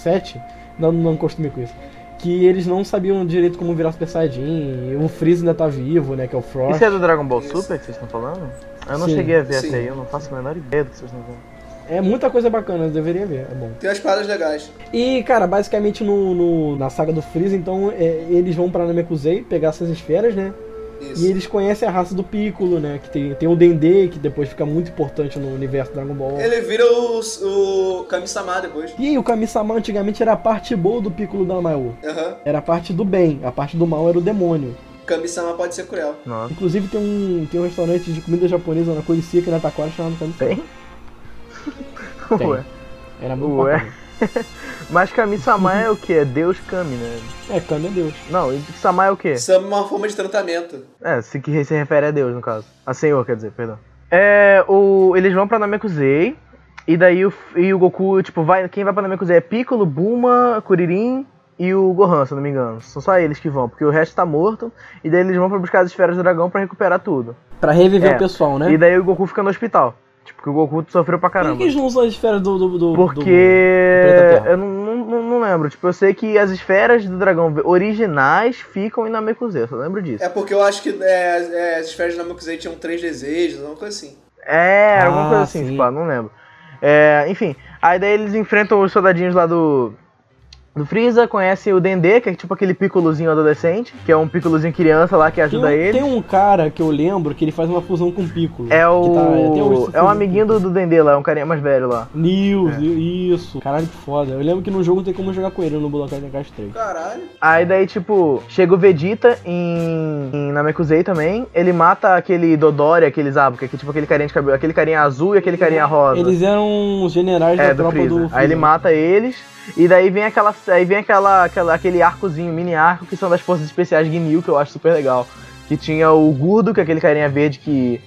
7, não, não costume com isso, que eles não sabiam direito como virar Super Saiyajin, o Freeza ainda tá vivo, né, que é o Frost. Isso é do Dragon Ball Isso. Super que vocês estão falando? Eu não Sim, cheguei a ver sim. até aí, eu não faço a menor ideia do que vocês estão falando. É muita coisa bacana, eu deveria ver, é bom. Tem umas paradas legais. E, cara, basicamente no, no- na saga do Freeza, então, é, eles vão pra Namekusei pegar essas esferas, né? Isso. E eles conhecem a raça do Piccolo, né? Que tem, tem o Dendê, que depois fica muito importante no universo Dragon Ball. Ele vira o, o Kami-sama depois. E aí, o Kami-sama antigamente era a parte boa do Piccolo da Mayu. Aham. Era a parte do bem, a parte do mal era o demônio. Kami-sama pode ser cruel. Nossa. Inclusive tem um, tem um restaurante de comida japonesa na Coicia aqui na Taquara chamado Kami-sama. Tem? Tem. Ué. Era muito Ué. bacana. <laughs> Mas Kami-sama é o que? É Deus Kami, né? É, Kami é Deus. Não, e Sama é o quê? Sama é uma forma de tratamento. É, se que se refere a Deus, no caso. A Senhor, quer dizer, perdão. É, o, eles vão pra Namekusei, e daí o, e o Goku, tipo, vai, quem vai pra Namekusei é Piccolo, Bulma, Kuririn e o Gohan, se eu não me engano. São só eles que vão, porque o resto tá morto, e daí eles vão pra buscar as esferas do dragão pra recuperar tudo. Pra reviver É. o pessoal, né? E daí o Goku fica no hospital. Tipo, que o Goku sofreu pra Por que caramba. eles não usam as esferas do. do, do do- Porque planeta Terra? eu não, não, não- lembro. Tipo, eu sei que as esferas do dragão originais ficam em Namekusei, eu só lembro disso. É porque eu acho que é, é, as esferas de Namekusei tinham três desejos, uma coisa assim. É, era alguma Ah, coisa assim, sim. tipo, ah, não lembro. É, enfim, aí daí eles enfrentam os soldadinhos lá do. Do Freeza, conhecem o Dendê, que é tipo aquele piccolozinho adolescente, que é um piccolozinho criança lá que Tem ajuda um, ele. tem um cara que eu lembro que ele faz uma fusão com o Piccolo. É tá- o. se é um amiguinho do, do Dendê lá, é um carinha mais velho lá. Nils, isso. Caralho, que foda. Eu lembro que no jogo não tem como jogar com ele no Budokai Tenkaichi 3. Caralho. Aí daí, tipo, chega o Vegeta em, em Namekusei também. Ele mata aquele Dodori, aqueles ah, que é tipo aquele carinha de cabelo, aquele carinha azul e aquele carinha rosa. Eles eram os generais é, da do tropa Freeza. do Aí ele mata eles. E daí vem aquela. Aí vem aquela, aquela, aquele arcozinho, mini arco, que são das forças especiais Ginyu, que eu acho super legal. Que tinha o Gurdo, que é aquele carinha verde que.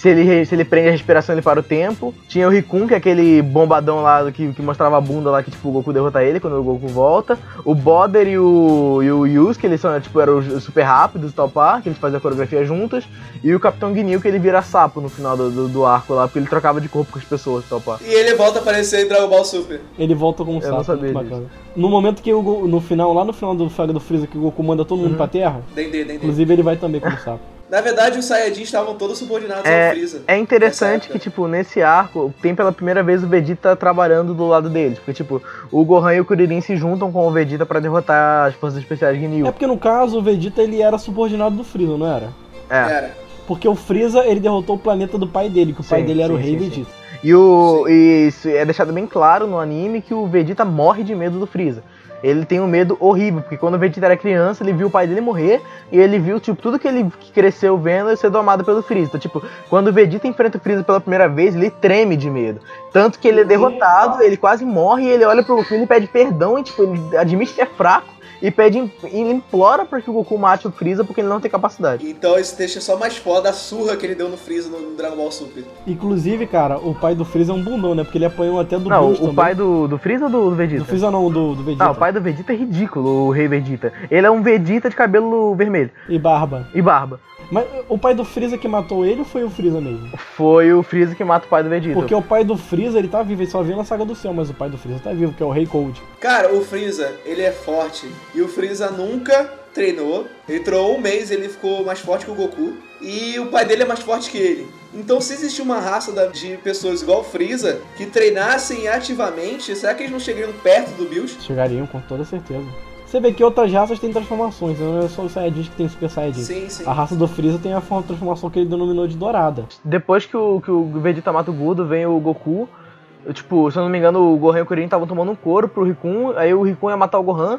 Se ele, se ele prende a respiração, ele para o tempo. Tinha o Rikun, que é aquele bombadão lá que, que mostrava a bunda lá que tipo, o Goku derrota ele quando o Goku volta. O Boder e o, e o Yus, que eles são, tipo, eram os super rápidos e tal pá, que eles faziam a coreografia juntas. E o Capitão Ginyu, que ele vira sapo no final do, do, do arco lá, porque ele trocava de corpo com as pessoas e tal pá. E ele volta a aparecer em Dragon Ball Super. Ele volta como um Eu não sapo, sabia muito bacana. No momento que o no final, lá no final do Saga do Freeza, que o Goku manda todo Uhum. mundo pra Terra, Dendê, Dendê. inclusive ele vai também como sapo. Na verdade, os Saiyajins estavam todos subordinados ao É, Freeza. é interessante que, tipo, nesse arco, tem pela primeira vez o Vegeta trabalhando do lado deles. Porque, tipo, o Gohan e o Kuririn se juntam com o Vegeta pra derrotar as forças especiais Ginyu. É porque no caso o Vegeta ele era subordinado do Freeza, não era? É. Era. Porque o Freeza ele derrotou o planeta do pai dele, que o pai Sim, dele era o sim, Rei sim, sim. Vegeta. E, o, e isso é deixado bem claro no anime que o Vegeta morre de medo do Freeza. Ele tem um medo horrível, porque quando o Vegeta era criança, ele viu o pai dele morrer e ele viu, tipo, tudo que ele cresceu vendo ser domado pelo Freeza. Então, tipo, quando o Vegeta enfrenta o Freeza pela primeira vez, ele treme de medo. Tanto que ele é derrotado, ele quase morre e ele olha pro Goku e pede perdão e, tipo, ele admite que é fraco e pede, ele implora pra que o Goku mate o Freeza porque ele não tem capacidade. Então isso deixa só mais foda a surra que ele deu no Freeza no Dragon Ball Super. Inclusive, cara, o pai do Freeza é um bundão, né? Porque ele apanhou até do Não, o também. pai do, do Freeza ou do, do Vegeta? Do Freeza não, do, do Vegeta. Não, o pai do Vegeta é ridículo, o Rei Vegeta. Ele é um Vegeta de cabelo vermelho E barba. e barba. Mas o pai do Freeza que matou ele ou foi o Freeza mesmo? Foi o Freeza que mata o pai do Vegeta. Porque o pai do Freeza, ele tá vivo, ele só viu na Saga do Céu, mas o pai do Freeza tá vivo, que é o Rei Cold. Cara, o Freeza, ele é forte. E o Freeza nunca treinou. Ele treinou um mês, ele ficou mais forte que o Goku. e o pai dele é mais forte que ele. Então, se existir uma raça de pessoas igual o Freeza que treinassem ativamente, será que eles não chegariam perto do Bills? Chegariam com toda certeza. Você vê que outras raças têm transformações, não é só os Saiyajins que tem Super Saiyajin. Sim, sim. A raça do Freeza tem a forma de transformação que ele denominou de dourada. Depois que o, que o Vegeta mata o Gudo, vem o Goku. Eu, Tipo, se eu não me engano, o Gohan e o Kuririn estavam tomando um couro pro Rikun. Aí o Rikun ia matar o Gohan.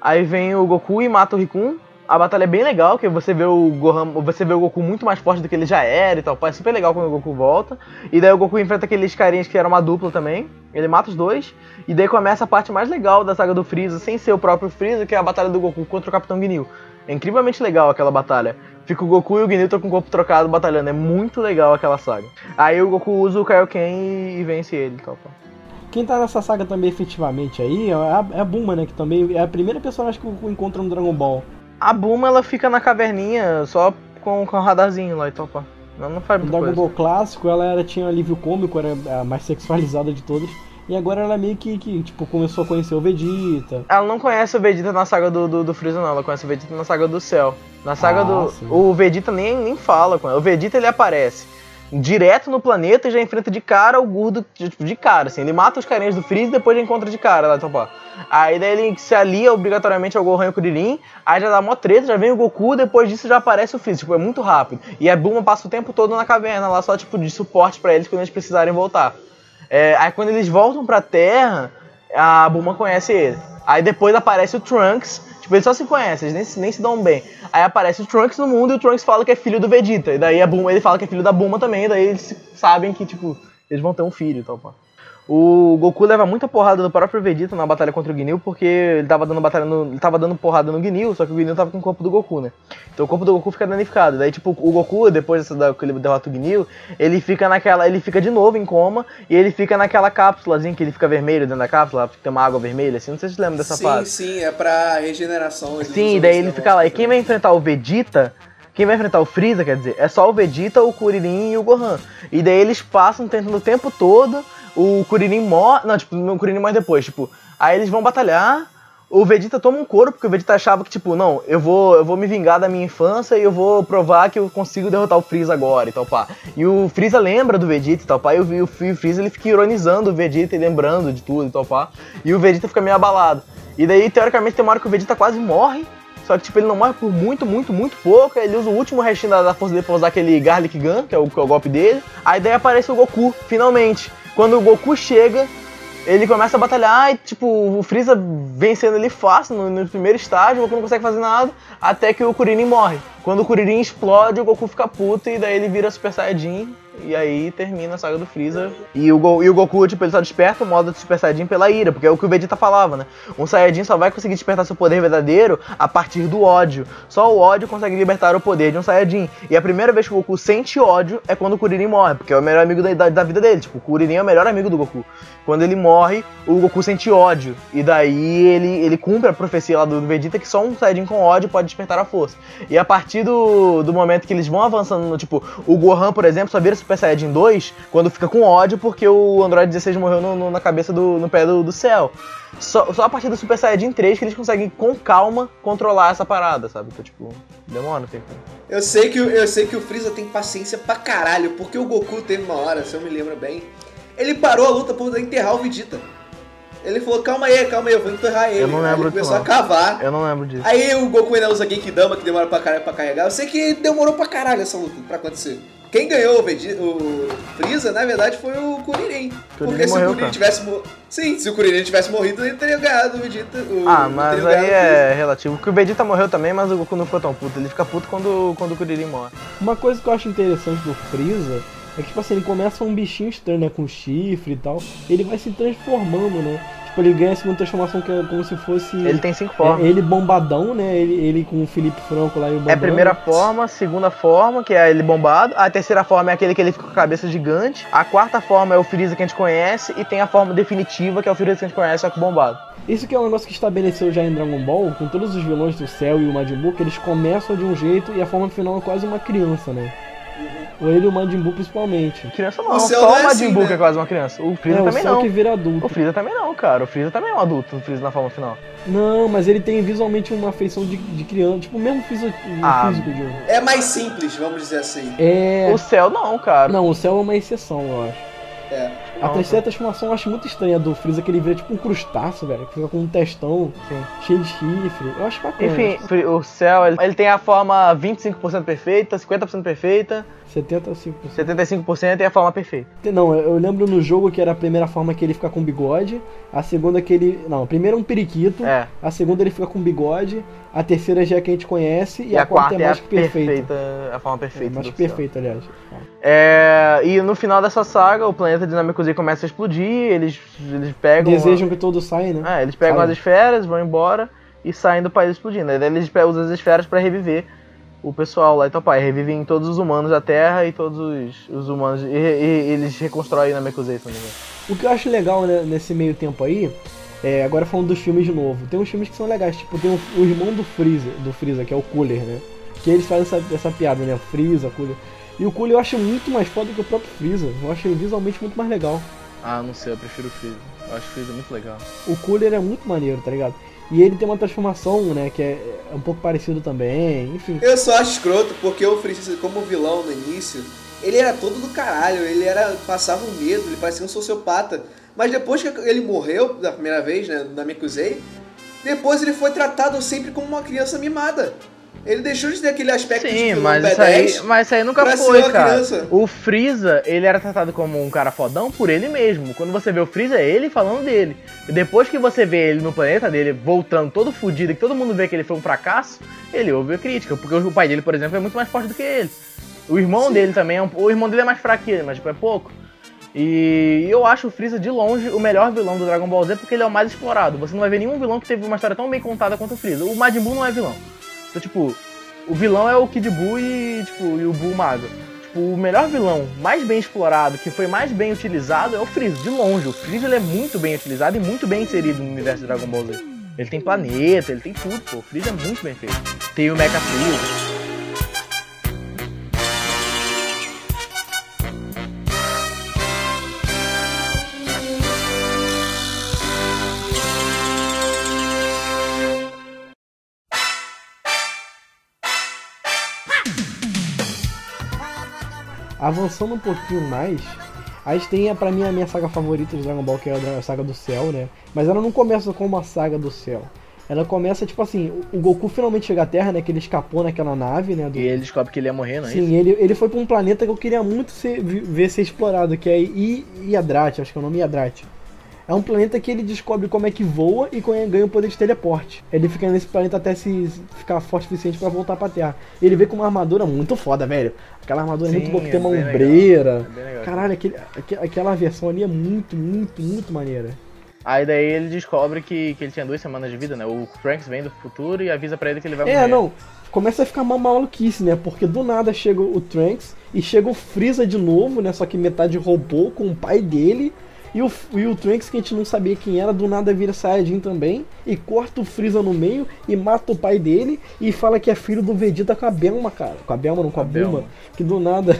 Aí vem o Goku e mata o Rikun. A batalha é bem legal, que você vê o Gohan, você vê o Goku muito mais forte do que ele já era e tal. É super legal quando o Goku volta. E daí o Goku enfrenta aqueles carinhas que eram uma dupla também. Ele mata os dois. E daí começa a parte mais legal da saga do Freeza, sem ser o próprio Freeza, que é a batalha do Goku contra o Capitão Ginyu. É incrivelmente legal aquela batalha. Fica o Goku e o Ginyu com o corpo trocado batalhando. É muito legal aquela saga. Aí o Goku usa o Kaioken e, vence ele. Tal. Quem tá nessa saga também efetivamente aí é a, é né? Que também é a primeira personagem que o Goku encontra no Dragon Ball. A Bulma, ela fica na caverninha só com, com o radarzinho lá e tal, pá. Não, não faz No muita coisa. Ball clássico, ela era, tinha alívio cômico, era a mais sexualizada de todas. E agora ela meio que, que tipo, começou a conhecer o Vegeta. Ela não conhece o Vegeta na saga do, do, do Freeza, não. Ela conhece o Vegeta na saga do Céu. Na saga Ah, do... sim. O Vegeta nem, nem fala com ela. O Vegeta, ele aparece direto no planeta e já enfrenta de cara o Gordo, tipo, de cara, assim. Ele mata os carinhas do Freeza e depois já encontra de cara lá, então, pá. Aí daí ele se alia obrigatoriamente ao Gohan e ao Kuririn, aí já dá mó treta, já vem o Goku, depois disso já aparece o Freeza, tipo, é muito rápido. E a Bulma passa o tempo todo na caverna lá, só, tipo, de suporte pra eles quando eles precisarem voltar. É, aí quando eles voltam pra Terra, a Bulma conhece ele. Aí depois aparece o Trunks, tipo, eles só se conhecem, eles nem, se- nem se dão bem. Aí aparece o Trunks no mundo e o Trunks fala que é filho do Vegeta. E daí a Bulma, ele fala que é filho da Bulma também, e daí eles sabem que, tipo, eles vão ter um filho e tal, pá. O Goku leva muita porrada do próprio Vegeta na batalha contra o Ginyu, porque ele tava dando batalha no, ele tava dando porrada no Ginyu, só que o Ginyu tava com o corpo do Goku, né? Então o corpo do Goku fica danificado. Daí tipo, o Goku depois dessa da, que ele derrota o Ginyu, ele fica naquela, ele fica de novo em coma e ele fica naquela cápsulazinha que ele fica vermelho dentro da cápsula, tem uma água vermelha assim, não sei se você lembra dessa sim, fase. sim, é pra regeneração. Sim, daí ele fica lá. E quem vai enfrentar o Vegeta, quem vai enfrentar o Freeza, quer dizer, é só o Vegeta, o Kuririn e o Gohan. E daí eles passam tentando o tempo todo, o Kuririn morre. Não, tipo, o Kuririn morre depois, tipo. Aí eles vão batalhar. O Vegeta toma um couro, porque o Vegeta achava que, tipo, não, eu vou, eu vou me vingar da minha infância e eu vou provar que eu consigo derrotar o Freeza agora e tal, pá. E o Freeza lembra do Vegeta e tal, pá, e o, o Freeza ele fica ironizando o Vegeta e lembrando de tudo e tal, pá. E o Vegeta fica meio abalado. E daí, teoricamente, tem uma hora que o Vegeta quase morre, só que, tipo, ele não morre por muito, muito, muito pouco. Ele usa o último restinho da, da força dele pra usar aquele Garlic Gun, que é o, que é o golpe dele. Aí daí aparece o Goku, finalmente. Quando o Goku chega, ele começa a batalhar e, tipo, o Freeza vencendo ele fácil no, no primeiro estágio, o Goku não consegue fazer nada, até que o Kuririn morre. Quando o Kuririn explode, o Goku fica puto e daí ele vira Super Saiyajin. E aí termina a saga do Freeza. E o, Go- e o Goku, tipo, ele só desperta o modo de Super Saiyajin pela ira, porque é o que o Vegeta falava, né? Um Saiyajin só vai conseguir despertar seu poder verdadeiro a partir do ódio. Só o ódio consegue libertar o poder de um Saiyajin. E a primeira vez que o Goku sente ódio é quando o Kuririn morre, porque é o melhor amigo da, da, da vida dele. Tipo, o Kuririn é o melhor amigo do Goku. Quando ele morre, o Goku sente ódio. E daí ele, ele cumpre a profecia lá do Vegeta que só um Saiyajin com ódio pode despertar a força. E a partir do, do momento que eles vão avançando, tipo, o Gohan, por exemplo, só vira Super Saiyajin 2 quando fica com ódio porque o Android 16 morreu no- no- na cabeça do no pé do, do céu. Só, só a partir do Super Saiyajin 3 que eles conseguem com calma controlar essa parada, sabe? Então, tipo, demora um tempo. Eu sei, que, o- eu sei que o Freeza tem paciência pra caralho, porque o Goku teve uma hora, se eu me lembro bem, ele parou a luta por enterrar o Vegeta. Ele falou, calma aí, calma aí, eu vou enterrar ele. Eu não lembro ele começou não. a cavar. Eu não lembro disso. Aí o Goku ainda usa Genkidama, que demora pra caralho pra carregar. Eu sei que demorou pra caralho essa luta pra acontecer. Quem ganhou o, Vegeta, o Freeza, na verdade, foi o Kuririn. Porque se o Kuririn cara. tivesse morrido... Sim, se o Kuririn tivesse morrido, ele teria ganhado o Vegeta. O... Ah, mas aí é relativo. Porque o Vegeta morreu também, mas o Goku não ficou tão puto. Ele fica puto quando, quando o Kuririn morre. Uma coisa que eu acho interessante do Freeza é que, tipo assim, ele começa um bichinho estranho, né? Com chifre e tal. Ele vai se transformando, né? Tipo, ele ganha a segunda transformação que é como se fosse. Ele tem cinco é, formas. ele bombadão, né? Ele, ele com o Felipe Franco lá e o É a primeira forma, segunda forma, que é ele bombado. A terceira forma é aquele que ele fica com a cabeça gigante. A quarta forma é o Freeza que a gente conhece. E tem a forma definitiva, que é o Freeza que a gente conhece, só que bombado. Isso que é um negócio que estabeleceu já em Dragon Ball, com todos os vilões do céu e o Majin Buu, que eles começam de um jeito e a forma final é quase uma criança, né? Ou ele e o Majin Buu principalmente. Criança não, O só não o é Majin assim, Buu né? que é quase uma criança. O Freeza é, o também Cell não. que vira adulto. O Freeza também não, cara. O Freeza também é um adulto, o Freeza na forma final. Não, mas ele tem visualmente uma feição de, de criança, tipo, o mesmo físico, Ah. físico de um. É mais simples, vamos dizer assim. É. O Cell não, cara. Não, o Cell é uma exceção, eu acho. É. A terceira transformação eu acho muito estranha do Freeza, que ele vira tipo um crustáceo, velho. Que fica com um testão Sim. cheio de chifre. Eu acho bacana. Enfim, o Cell, ele, ele tem a forma 25% perfeita, 50% perfeita, 75%. 75% e a forma perfeita. Não, eu lembro no jogo que era a primeira forma que ele fica com bigode, a segunda que ele. Não, a primeira é um periquito, É. a segunda ele fica com bigode, a terceira já é que a gente conhece, e, E, a, quarta é a mais que perfeita. perfeita, a forma É, perfeita. mais que Cell. perfeita, aliás. É, e no final dessa saga, o planeta Dinâmico Z começa a explodir, eles, eles pegam. Desejam que todos saiam, né? É, eles pegam Saem. as esferas, vão embora e saem do país explodindo. Aí eles usam as esferas pra reviver o pessoal lá em Topai. Revivem todos os humanos da Terra e todos os, os humanos. E, e- eles reconstroem na Mekuzei, engano. O que eu acho legal né, nesse meio tempo aí, é, agora falando dos filmes de novo, tem uns filmes que são legais, tipo, tem o, o irmão do Freeza, do Freeza, que é o Cooler, né? Que eles fazem essa, essa piada, né? O Freeza, Cooler. E o Cooler eu acho muito mais foda que o próprio Freeza. Eu acho ele visualmente muito mais legal. Ah, não sei, eu prefiro o Freeza. Eu acho o Freeza muito legal. O Cooler é muito maneiro, tá ligado? E ele tem uma transformação, né? Que é, é um pouco parecido também, enfim. Eu só acho escroto porque o Freeza, como vilão no início, ele era todo do caralho, ele era passava um medo, ele parecia um sociopata. Mas depois que ele morreu da primeira vez, né, na Mikusei, depois ele foi tratado sempre como uma criança mimada. Ele deixou de ter aquele aspecto de Sim, vilão mas isso, B10 aí, mas isso aí nunca foi, cara. criança. O Freeza, ele era tratado como um cara fodão por ele mesmo. Quando você vê o Freeza, é ele falando dele. E depois que você vê ele no planeta dele, voltando todo fudido, e que todo mundo vê que ele foi um fracasso, ele ouve a crítica. Porque o pai dele, por exemplo, é muito mais forte do que ele. O irmão Sim. dele também é um... O irmão dele é mais fraco que ele, mas tipo, é pouco. E eu acho o Freeza, de longe, o melhor vilão do Dragon Ball Z, porque ele é o mais explorado. Você não vai ver nenhum vilão que teve uma história tão bem contada quanto o Freeza. O Majin Buu não é vilão. Então, tipo, o vilão é o Kid Buu e, tipo, e o Buu Mago. Tipo, o melhor vilão, mais bem explorado, que foi mais bem utilizado é o Freeza, de longe. O Freeza é muito bem utilizado e muito bem inserido no universo de Dragon Ball Z. Ele tem planeta, ele tem tudo, pô. O Freeza é muito bem feito. Tem o Mecha Freeza. Avançando um pouquinho mais, a gente tem pra mim a minha saga favorita de Dragon Ball, que é a saga do céu, né? Mas ela não começa com uma saga do céu. Ela começa, tipo assim, o Goku finalmente chega à Terra, né? Que ele escapou naquela nave, né? do- E ele descobre que ele ia morrer, não é isso? Sim, ele, ele foi pra um planeta que eu queria muito ser- ver ser explorado, que é I- Iadrate, acho que é o nome Iadrate. É um planeta que ele descobre como é que voa e é- ganha o poder de teleporte. Ele fica nesse planeta até se ficar forte o suficiente pra voltar pra Terra. Ele vê com uma armadura muito foda, velho. Aquela armadura é muito Sim, boa, que tem uma é legal. ombreira. É. Caralho, aquele, aque- aquela versão ali é muito, muito, muito maneira. Aí daí ele descobre que, que ele tinha duas semanas de vida, né? O Trunks vem do futuro e avisa pra ele que ele vai morrer. É, não. Começa a ficar uma maluquice, né? Porque do nada chega o Trunks e chega o Freeza de novo, né? Só que metade robô com o pai dele. E o, e o Trunks, que a gente não sabia quem era, do nada vira Saiyajin também. E corta o Freeza no meio e mata o pai dele. E fala que é filho do Vegeta com a Belma, cara. Com a Belma, não com a Belma. Bulma. Que do nada.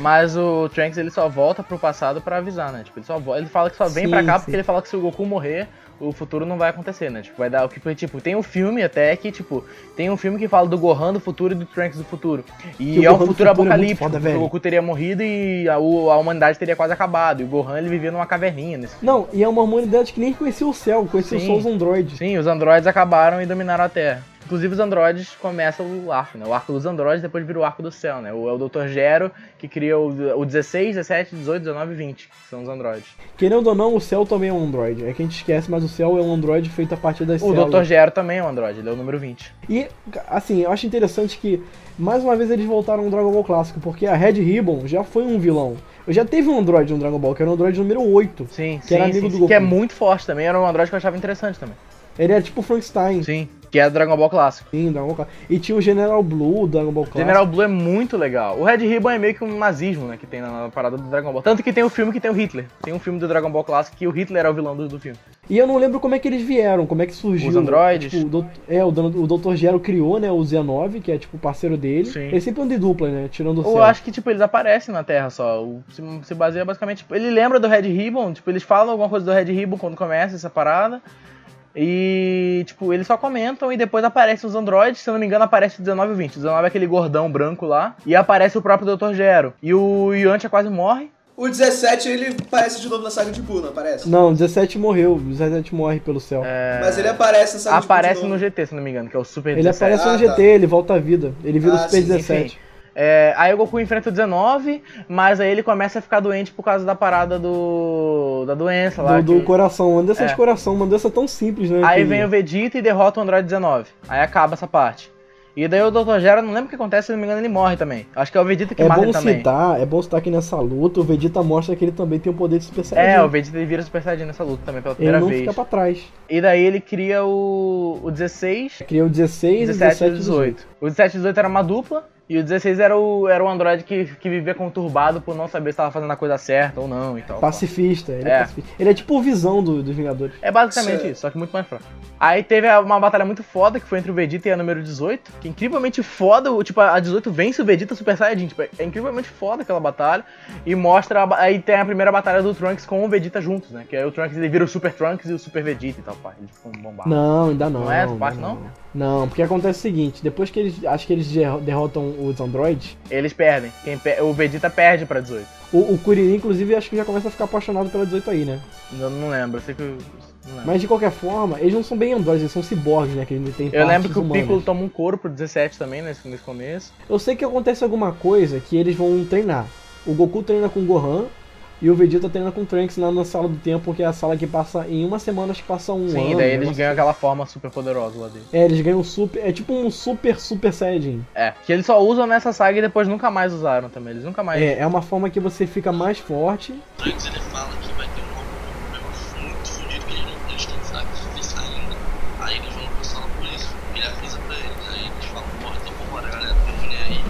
Mas o Trunks ele só volta pro passado pra avisar, né? Tipo, ele só ele fala que só vem Sim, pra cá sim. porque ele fala que se o Goku morrer, o futuro não vai acontecer, né? Tipo, vai dar o que tipo, tem um filme até que tipo, tem um filme que fala do Gohan do futuro e do Trunks do futuro. E o é um futuro futuro é apocalíptico, foda, porque o. Goku teria morrido e a, o- a humanidade teria quase acabado. E o Gohan ele vivia numa caverninha nesse Não, e é uma humanidade que nem conhecia o céu, conhecia Sim. só os androides. Sim, os androides acabaram e dominaram a Terra. Inclusive os androides começam o arco, né? O arco dos androides depois vira o arco do céu, né? O, é o Dr. Gero que cria o, o 16, 17, 18, 19 e 20, que são os androides. Querendo ou não, o céu também é um android. É que a gente esquece, mas o céu é um android feito a partir das O células. Dr. Gero também é um androide, ele é o número 20. E, assim, eu acho interessante que, mais uma vez, eles voltaram ao Dragon Ball clássico, porque a Red Ribbon já foi um vilão. Eu já teve um android no Dragon Ball, que era o android número 8. Sim, Que sim, era amigo sim, do Goku. Que é muito forte também, era um androide que eu achava interessante também. Ele era tipo Frankenstein. Sim, que é Dragon Ball clássico. Sim, Dragon Ball clássico. E tinha o General Blue do Dragon Ball clássico. General Blue é muito legal. O Red Ribbon é meio que um nazismo, né, que tem na, na parada do Dragon Ball. Tanto que tem o filme que tem o Hitler. Tem um filme do Dragon Ball clássico que o Hitler é o vilão do, do filme. E eu não lembro como é que eles vieram, como é que surgiu. Os androides? Tipo, o é, o, o Dr. Gero criou, né, o Z9, que é tipo o parceiro dele. Sim. Ele sempre anda em dupla, né, tirando o Eu acho que, tipo, eles aparecem na Terra só. O- Se, se baseia basicamente. Tipo, ele lembra do Red Ribbon, tipo, eles falam alguma coisa do Red Ribbon quando começa essa parada. E, tipo, eles só comentam e depois aparecem os androides. Se eu não me engano, aparece o 19 e o 20. O 19 é aquele gordão branco lá. E aparece o próprio Dr. Gero. E o Yantia quase morre. O 17 ele aparece de novo na saga de Buu, não aparece? Não, o 17 morreu, o 17 morre pelo céu. Mas ele aparece na saga de Buu. Aparece de no novo. GT, se não me engano, que é o Super Ele 17. aparece no Ah, GT, tá. ele volta à vida. Ele vira Ah, o Super sim, 17. É, aí o Goku enfrenta o 19, mas aí ele começa a ficar doente por causa da parada do. da doença lá. Do, do que- coração, uma dessas É. coração, uma dessa tão simples, né? Aí que- vem o Vegeta e derrota o Android 19. Aí acaba essa parte. E daí o Dr. Gera, não lembro o que acontece, se não me engano, ele morre também. Acho que é o Vegeta que É mata bom ele também. citar, é bom citar que nessa luta o Vegeta mostra que ele também tem o poder de Super Saiyajin. É, o Vegeta ele vira Super Saiyajin nessa luta também, pela Ele primeira não vez. fica pra trás. E daí ele cria o, o 16, Cria o 16, 17 17 e o 18. O 17 e o 18 era uma dupla, e o 16 era o, era o android que, que vivia conturbado por não saber se tava fazendo a coisa certa ou não e tal. Pacifista, ele é. É. pacifista. Ele é tipo o visão do- dos Vingadores. É basicamente Certo. isso, só que muito mais fraco. Aí teve uma batalha muito foda, que foi entre o Vegeta e a número 18, que é incrivelmente foda, o- tipo, a 18 vence o Vegeta Super Saiyajin, tipo, é incrivelmente foda aquela batalha, e mostra, a aí tem a primeira batalha do Trunks com o Vegeta juntos, né, que aí o Trunks ele vira o Super Trunks e o Super Vegeta e tal, pá, eles ficam bombados. Não, ainda não. Não é essa parte, não? Não, porque acontece o seguinte, depois que eles. Acho que eles derro- derrotam os androids, Eles perdem, Quem pe- o Vegeta perde pra 18. o, o Kuririn, inclusive, acho que já começa a ficar apaixonado pela 18 aí, né? Eu não lembro, eu sei que. Não lembro. Mas de qualquer forma, eles não são bem androides, eles são ciborgues, né? Que eles têm eu lembro que o humanas. Piccolo toma um couro pro 17 também, nesse, nesse começo. Eu sei que acontece alguma coisa que eles vão treinar. O Goku treina com o Gohan e o Vegeta treina com o Trunks lá na sala do tempo, que é a sala que passa em uma semana, acho que passa um Sim, ano. e daí eles ganham aquela forma super poderosa lá dele. É, eles ganham super. É tipo um super super Saiyajin. É, que eles só usam nessa saga e depois nunca mais usaram também. Eles nunca mais. É, é uma forma que você fica mais forte. Trunks ele fala que vai ter um problema muito fudido que eles não eles estão fracos o suficiente ainda. Aí eles vão pro sala por isso, ele avisa pra eles. Aí eles falam, porra, então vambora, galera, tem mulher aí.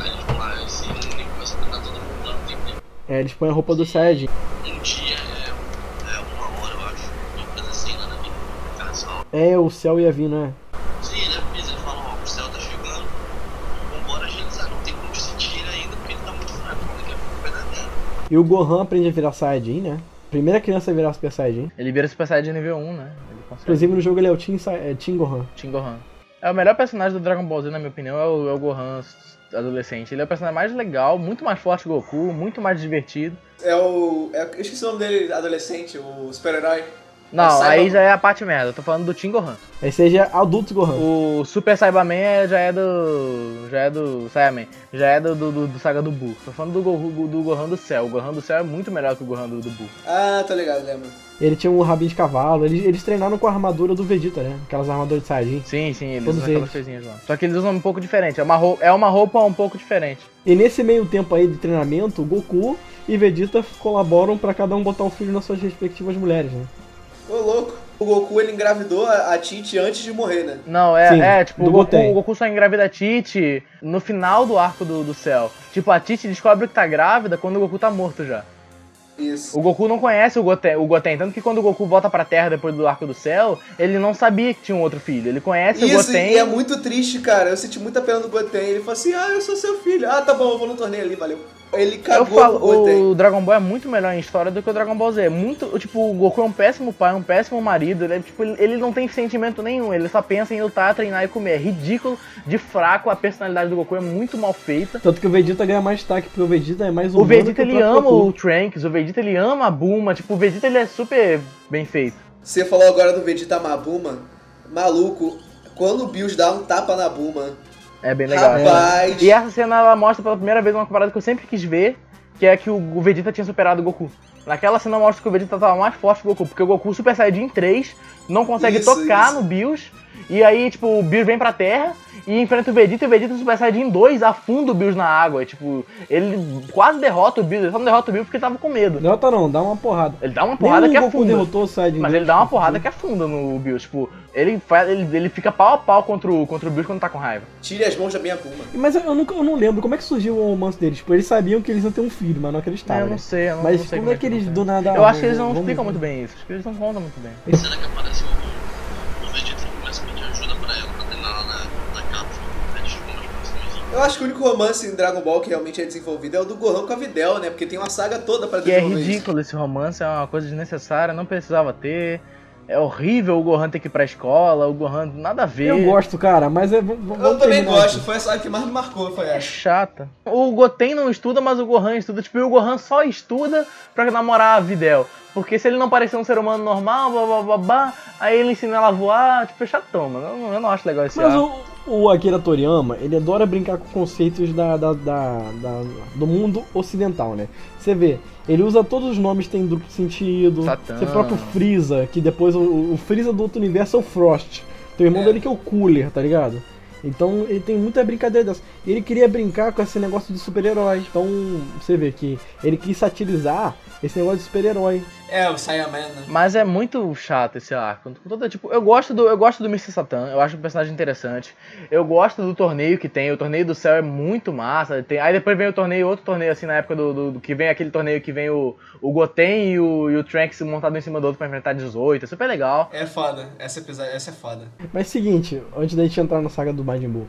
Aí eles vão lá, se unem, começam a tentar todo mundo lá no tempo. É, eles põem a roupa do Saiyajin. Um dia é, é uma hora, eu acho. Uma coisa assim, nada a ver. Cara, só. É, o céu ia vir, né? Sim, ele avisa, ele fala, ó, o céu tá chegando. Vambora agilizar, não tem como sentir ele ainda porque ele tá muito fraco. Daqui a pouco vai dar merda. E o Gohan aprende a virar Saiyajin, né? Primeira criança a virar Super Saiyajin. Ele vira Super Saiyajin nível 1, né? Inclusive no jogo ele é o Team, é, Team Gohan. Team Gohan. É o melhor personagem do Dragon Ball Z, na minha opinião, é o, é o Gohan adolescente. Ele é o personagem mais legal, muito mais forte que o Goku, muito mais divertido. É o. É, eu esqueci o nome dele, adolescente, o super-herói. Não, aí já é a parte merda. Eu tô falando do Team Gohan. Aí seja adulto Gohan. O Super Saibaman é- já é do. Já é do. Saiyaman. Já é do, do, do, do Saga do Buu. Tô falando do, Goku, do Gohan do céu. O Gohan do céu é muito melhor que o Gohan do, do Buu. Ah, tô ligado, lembro. Ele tinha um rabinho de cavalo. Eles, eles treinaram com a armadura do Vegeta, né? Aquelas armaduras de Saiyajin. Sim, sim, eles Todos usam aquelas eles. coisinhas lá. Só que eles usam um pouco diferente. É uma, roupa, é uma roupa um pouco diferente. E nesse meio tempo aí de treinamento, o Goku e Vegeta colaboram pra cada um botar um filho nas suas respectivas mulheres, né? Ô, louco. O Goku, ele engravidou a, a Tite antes de morrer, né? Não, é, Sim, é tipo, o Goku, o Goku só engravida a Tite no final do arco do, do céu. Tipo, a Tite descobre que tá grávida quando o Goku tá morto já. Isso. O Goku não conhece o Goten, o Goten, tanto que quando o Goku volta pra Terra depois do arco do céu, ele não sabia que tinha um outro filho. Ele conhece o Isso, Goten. e é muito triste, cara. Eu senti muita pena do Goten. Ele falou assim: ah, eu sou seu filho. Ah, tá bom, eu vou no torneio ali, valeu. Ele Eu cagou falo, pro Goten. o Dragon Ball é muito melhor em história do que o Dragon Ball Z. É Muito, tipo, o Goku é um péssimo pai, um péssimo marido. Ele, é, tipo, ele, não tem sentimento nenhum. Ele só pensa em lutar, treinar e comer. É ridículo, de fraco. A personalidade do Goku é muito mal feita. Tanto que o Vegeta ganha mais destaque, porque o Vegeta é mais O humano Vegeta que o ele ama Goku. o Trunks, o Vegeta ele ama a Bulma. Tipo, o Vegeta ele é super bem feito. Você falou agora do Vegeta Mabuma. Maluco, quando o Bills dá um tapa na Buma. É bem legal. Rapaz. E essa cena ela mostra pela primeira vez uma parada que eu sempre quis ver, que é que o o Vegeta tinha superado o Goku. Naquela cena mostra que o Vegeta tava mais forte que o Goku, porque o Goku Super Saiyajin 3 não consegue Isso, tocar isso. no Bills E aí, tipo, o Bills vem pra terra e enfrenta o Vegeta e o Vegeta no Super Saiyajin 2 afunda o Bills na água. Tipo, ele quase derrota o Bills, ele só não derrota o Bills porque ele tava com medo. Derrota não, dá uma porrada. Ele dá uma porrada Nem que afunda. derrotou o Saiyajin Mas 2, ele dá uma tipo, porrada que afunda no Bills. Tipo, ele, faz, ele, ele fica pau a pau contra o, contra o Bills quando tá com raiva. Tire as mãos da minha Puma. Mas eu, nunca, eu não lembro como é que surgiu o romance deles. Tipo, eles sabiam que eles iam ter um filho, mas não acreditavam. eu não né? sei, eu não, Mas não sei como é que eles do nada. Eu acho que eles não explicam muito bem isso. Acho que eles não contam muito bem. Será que aparece o, o Vegeta e começa a pedir ajuda pra ela pra treinar lá na, na cápsula? Eles ficam mais próximos. Eu acho que o único romance em Dragon Ball que realmente é desenvolvido é o do Gohan com a Videl, né? Porque tem uma saga toda pra Que é desenvolver isso. ridículo esse romance, é uma coisa desnecessária, não precisava ter. É horrível o Gohan ter que ir pra escola, o Gohan nada a ver. Eu gosto, cara, mas é. v- v- Eu vamos também gosto, aqui. foi a saga que mais me marcou, foi É essa. chata. O Goten não estuda, mas o Gohan estuda. Tipo, e o Gohan só estuda pra namorar a Videl. Porque se ele não parecer um ser humano normal, blá blá blá blá, aí ele ensina ela a voar, tipo, é chatão, mano. Eu não, eu não acho legal esse Mas arco. o, o Akira Toriyama, ele adora brincar com conceitos da, da- da- da- do mundo ocidental, né? Você vê, ele usa todos os nomes que tem duplo sentido. Satã. Você próprio Freeza, que depois o, o Freeza do outro universo é o Frost. Tem o irmão É. dele que é o Cooler, tá ligado? Então ele tem muita brincadeira dessa. E ele queria brincar com esse negócio de super-herói. Então você vê que ele quis satirizar esse negócio de super-herói. É, o Saiyaman, né? Mas é muito chato esse arco. Tipo, eu gosto do eu gosto do Mr. Satan, eu acho um personagem interessante. Eu gosto do torneio que tem, o torneio do céu é muito massa. Tem, aí depois vem o torneio, outro torneio assim na época do, do- do- que vem aquele torneio que vem o, o Goten e o, e o Trunks montado em cima do outro pra enfrentar 18, é super legal. É foda, essa, essa é foda. Mas seguinte, antes da gente entrar na saga do Majin Buu,